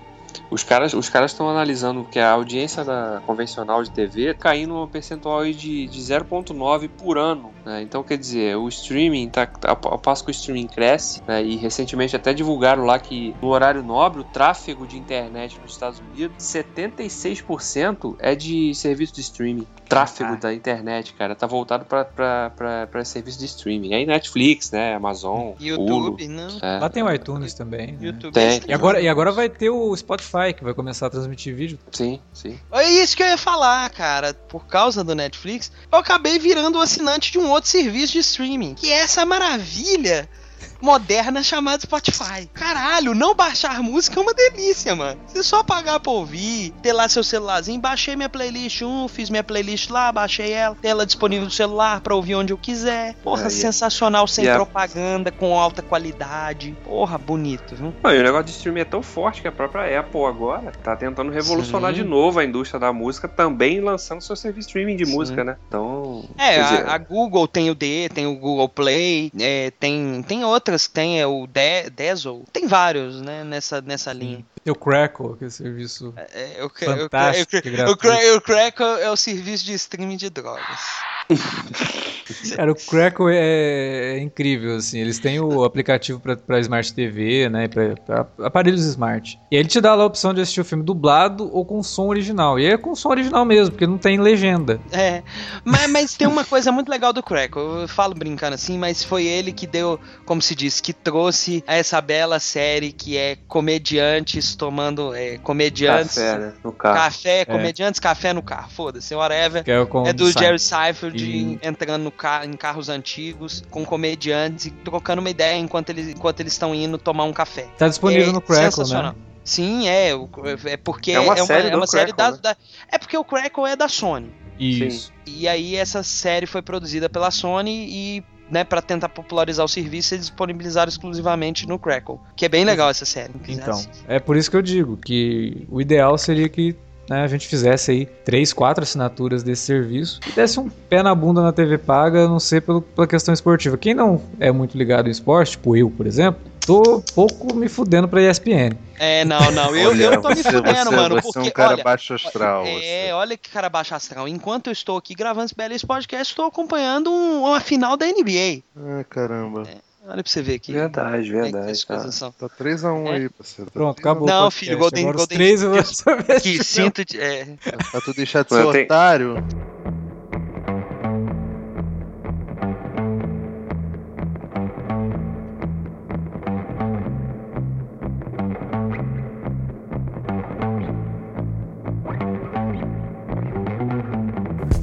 Os caras os caras estão analisando que a audiência da convencional de TV caindo um percentual aí de, de 0,9 por ano. né? Então, quer dizer, o streaming, tá, tá- ao passo que o streaming cresce, né? e recentemente até divulgaram lá que no horário nobre, o tráfego de internet nos Estados Unidos, 76% é de serviço de streaming. Tráfego Ah. da internet, cara, tá voltado para serviço de streaming. Aí Netflix, né? Amazon, Hulu. YouTube, não. É. Lá tem o iTunes também. né? YouTube Tem. é E agora, e agora vai ter o Spotify, que vai começar a transmitir vídeo. Sim, sim. É isso que eu ia falar, cara. Por causa do Netflix, eu acabei virando o assinante de um outro serviço de streaming. Que é essa maravilha moderna chamada Spotify. Caralho, não baixar música é uma delícia, mano. Você só pagar pra ouvir, ter lá seu celularzinho, baixei minha playlist 1, fiz minha playlist lá, baixei ela, ter ela disponível no celular pra ouvir onde eu quiser. Porra, É, e- sensacional, sem a- propaganda, com alta qualidade. Porra, bonito, viu? Não, e o negócio de streaming é tão forte que a própria Apple agora tá tentando revolucionar Sim. de novo a indústria da música, também lançando seu serviço streaming de Sim. música, né? Então. É, dizer, a, a Google tem o D, tem o Google Play, é, tem, tem outras tem é o De Dazzle. Tem vários, né, nessa, nessa linha. Tem o Crackle, que é o serviço É, eu, cre- eu, fantástico. eu, o Crackle é o serviço de streaming de drogas. Cara, o Crackle é, é incrível, assim. Eles têm o aplicativo pra, pra Smart TV, né? Pra, pra aparelhos Smart. E aí ele te dá lá a opção de assistir o filme dublado ou com som original. E é com som original mesmo, porque não tem legenda. É, mas, mas tem uma coisa muito legal do Crackle. Eu falo brincando assim, mas foi ele que deu, como se diz, que trouxe essa bela série que é comediantes tomando. É, comediantes. café, né? No carro. Café, comediantes, café no carro. Foda-se, whatever. Que é, com É do Jerry Seinfeld E- entrando no ca- em carros antigos com comediantes e trocando uma ideia enquanto eles enquanto eles estão indo tomar um café. Tá disponível É no Crackle, né? Sim, é. É porque É uma é série é uma série da, né? da- É porque o Crackle é da Sony. Isso. E aí essa série foi produzida pela Sony e, né, para tentar popularizar o serviço, eles disponibilizaram exclusivamente no Crackle. Que é bem legal essa série. Então, assistir. é por isso que eu digo que o ideal seria que né, a gente fizesse aí três, quatro assinaturas desse serviço e desse um pé na bunda na TV paga, a não ser pelo, pela questão esportiva. Quem não é muito ligado em esporte, tipo eu, por exemplo, tô pouco me fudendo pra ESPN. É, não, não. Eu, Olha, eu tô me fudendo, você, mano. Você porque, é um cara olha, baixo astral. É, você. olha que cara baixo astral. Enquanto eu estou aqui gravando esse belíssimo podcast, estou acompanhando um- uma final da NBA. Ah, caramba. Olha pra você ver aqui. Verdade, é verdade. tá. Tá 3x1 É. aí, parceiro. Tá Pronto, 3 a 1. acabou. Não, podcast. filho, Golden- Agora os Golden- três eu vou saber Que sinto de. É, Pra tu deixar de ser Mas tem-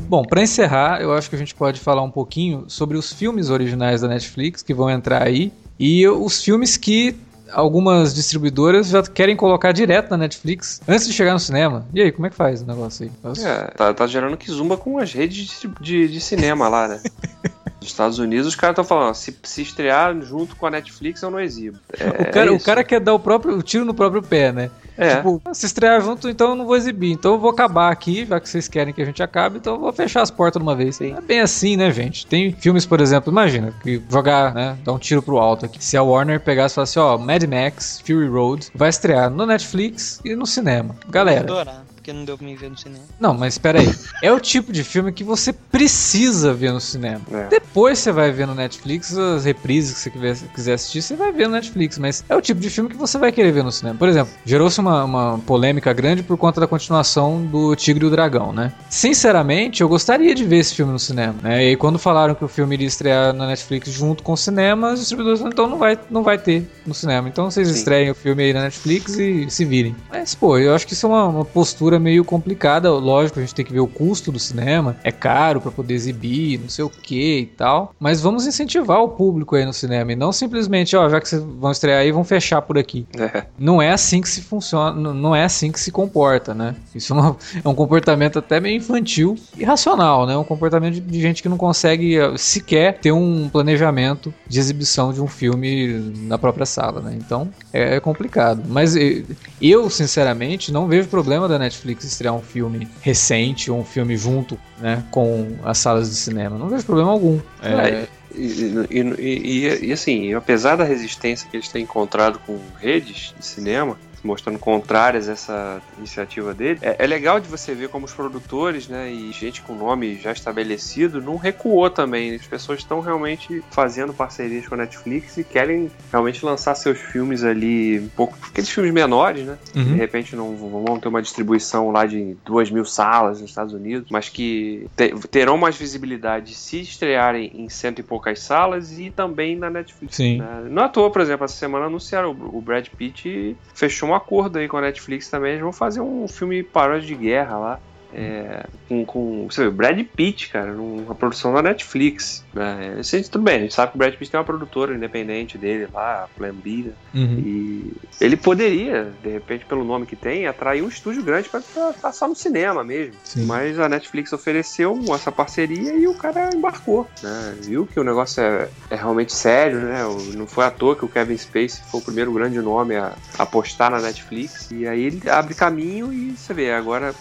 Bom, pra encerrar, eu acho que a gente pode falar um pouquinho sobre os filmes originais da Netflix que vão entrar aí e os filmes que algumas distribuidoras já querem colocar direto na Netflix antes de chegar no cinema. E aí, como é que faz o negócio aí? É, tá, tá gerando que zumba com as redes de, de, de cinema lá, né? Nos Estados Unidos, os caras estão falando, se, se estrear junto com a Netflix, eu não exibo. É, o, cara, é o cara quer dar o próprio o tiro no próprio pé, né? É. Tipo, se estrear junto, então eu não vou exibir. Então eu vou acabar aqui, já que vocês querem que a gente acabe, então eu vou fechar as portas de uma vez. Sim. É bem assim, né, gente? Tem filmes, por exemplo, imagina, que jogar, né, dar um tiro pro alto aqui. Se a Warner pegasse e falasse, ó, Mad Max, Fury Road, vai estrear no Netflix e no cinema. Galera porque não deu pra me ver no cinema. Não, mas espera aí. é o tipo de filme que você precisa ver no cinema. É. Depois você vai ver no Netflix as reprises que você quiser assistir, você vai ver no Netflix. Mas é o tipo de filme que você vai querer ver no cinema. Por exemplo, gerou-se uma, uma polêmica grande por conta da continuação do Tigre e o Dragão, né? Sinceramente, eu gostaria de ver esse filme no cinema. Né? E aí, quando falaram que o filme iria estrear na Netflix junto com o cinema, os distribuidores falaram, então não vai, não vai ter no cinema. Então vocês Sim. estreiem o filme aí na Netflix e se virem. Mas, pô, eu acho que isso é uma, uma postura meio complicada. Lógico, a gente tem que ver o custo do cinema. É caro para poder exibir, não sei o que e tal. Mas vamos incentivar o público aí no cinema e não simplesmente, ó, já que vocês vão estrear aí, vão fechar por aqui. É. Não é assim que se funciona, não é assim que se comporta, né? Isso é, uma, é um comportamento até meio infantil e racional, né? Um comportamento de, de gente que não consegue eh, sequer ter um planejamento de exibição de um filme na própria sala, né? Então é, é complicado. Mas eh, eu, sinceramente, não vejo problema da Netflix Netflix estrear um filme recente ou um filme junto né, com as salas de cinema. Não vejo problema algum. É, é e, e, e, e, assim, apesar da resistência que eles têm encontrado com redes de cinema, mostrando contrárias a essa iniciativa dele. É, é, legal de você ver como os produtores, né, e gente com nome já estabelecido não recuou também. As pessoas estão realmente fazendo parcerias com a Netflix e querem realmente lançar seus filmes ali, um pouco, aqueles filmes menores, né? Uhum. De repente não vão ter uma distribuição lá de duas mil salas nos Estados Unidos, mas que terão mais visibilidade se estrearem em cento e poucas salas e também na Netflix. Sim. Né? Não é à toa, por exemplo, essa semana anunciaram o Brad Pitt fechou uma um acordo aí com a Netflix também. Eles vão fazer um filme paródia de guerra lá. É, com, com você vê, Brad Pitt, cara, numa produção da Netflix. Né? Gente, tudo bem, a gente sabe que o Brad Pitt tem uma produtora independente dele lá, a Plan B, né? uhum. e ele poderia, de repente, pelo nome que tem, atrair um estúdio grande para passar no cinema mesmo. Sim. Mas a Netflix ofereceu essa parceria e o cara embarcou, né? Viu que o negócio é, é realmente sério, né? Não foi à toa que o Kevin Spacey foi o primeiro grande nome a apostar na Netflix. E aí ele abre caminho e você vê, agora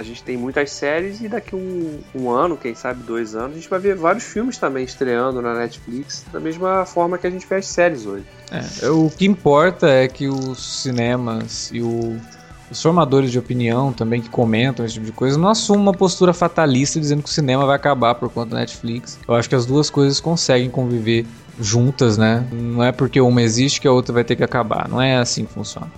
a gente tem muitas séries e daqui um, um ano, quem sabe dois anos, a gente vai ver vários filmes também estreando na Netflix, da mesma forma que a gente vê as séries hoje. É, o que importa é que os cinemas e o, os formadores de opinião também que comentam esse tipo de coisa não assumam uma postura fatalista dizendo que o cinema vai acabar por conta da Netflix. Eu acho que as duas coisas conseguem conviver juntas, né? Não é porque uma existe que a outra vai ter que acabar. Não é assim que funciona.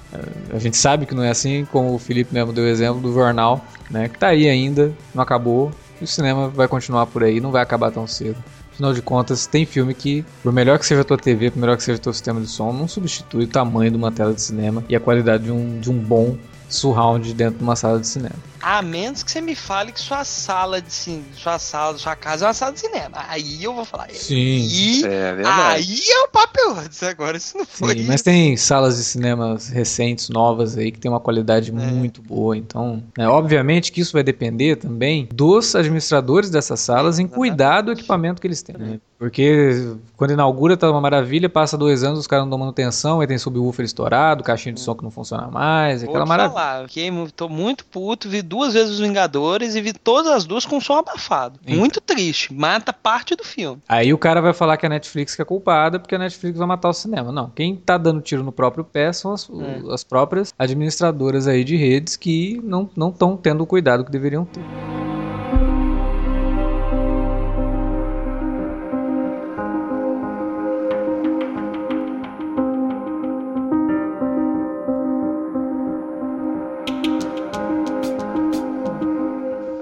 A gente sabe que não é assim, como o Felipe mesmo deu o exemplo do jornal, né? Que tá aí ainda, não acabou. E o cinema vai continuar por aí, não vai acabar tão cedo. Afinal de contas, tem filme que, por melhor que seja a tua TV, por melhor que seja o teu sistema de som, não substitui o tamanho de uma tela de cinema e a qualidade de um, de um bom surround dentro de uma sala de cinema. A menos que você me fale que sua sala de cinema, sua sala, sua casa é uma sala de cinema. Aí eu vou falar. Sim. E é verdade. Aí é o papel agora isso não foi. Sim, isso. mas tem salas de cinema recentes, novas aí, que tem uma qualidade é. muito boa. Então, né, obviamente que isso vai depender também dos administradores dessas salas em cuidar do equipamento que eles têm. Né? Porque quando inaugura tá uma maravilha, passa dois anos, os caras não dão manutenção, aí tem subwoofer estourado, caixinha de som que não funciona mais, aquela maravilha. Falar, okay? tô muito puto, vi duas vezes os Vingadores e vi todas as duas com som abafado. Então. Muito triste. Mata parte do filme. Aí o cara vai falar que a Netflix que é culpada porque a Netflix vai matar o cinema. Não. Quem tá dando tiro no próprio pé são as, é. as próprias administradoras aí de redes que não estão tendo o cuidado que deveriam ter.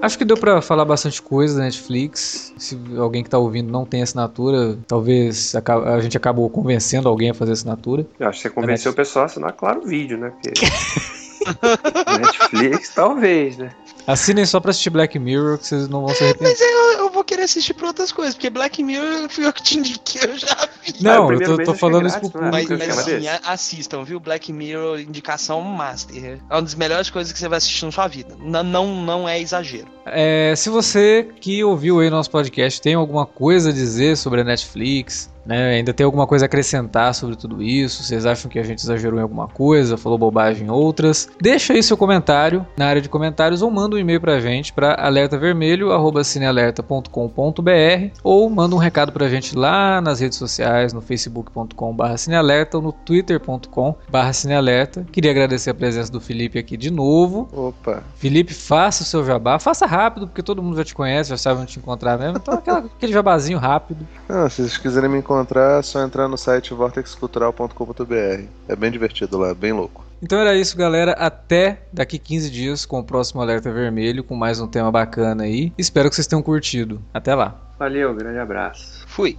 Acho que deu para falar bastante coisa da Netflix. Se alguém que tá ouvindo não tem assinatura, talvez a gente acabou convencendo alguém a fazer assinatura. Eu acho que você convenceu o pessoal a assinar, claro, o vídeo, né? Porque... Netflix, talvez, né? Assinem só pra assistir Black Mirror, que vocês não vão se arrepender. Mas eu, eu vou querer assistir pra outras coisas, porque Black Mirror fui eu que te indiquei, eu já vi. Não, ah, eu tô, tô falando isso pro público. Mas, mas assim, assistam, viu? Black Mirror, indicação master. É uma das melhores coisas que você vai assistir na sua vida. Não, não, não é exagero. É, se você que ouviu aí nosso podcast tem alguma coisa a dizer sobre a Netflix, Né? Ainda tem alguma coisa a acrescentar sobre tudo isso? Vocês acham que a gente exagerou em alguma coisa, falou bobagem em outras? Deixa aí seu comentário na área de comentários ou manda um e-mail pra gente para alertavermelho@cinealerta.com.br ou manda um recado pra gente lá nas redes sociais, no facebook.com/cinealerta ou no twitter.com/cinealerta. Queria agradecer a presença do Felipe aqui de novo. Opa. Felipe, faça o seu jabá, faça rápido porque todo mundo já te conhece, já sabe onde te encontrar mesmo. Então aquela, aquele jabazinho rápido. Ah, se vocês quiserem me encontrar, é só entrar no site vortexcultural.com.br. É bem divertido lá, bem louco. Então era isso, galera. Até daqui 15 dias com o próximo Alerta Vermelho, com mais um tema bacana aí. Espero que vocês tenham curtido. Até lá. Valeu, grande abraço. Fui.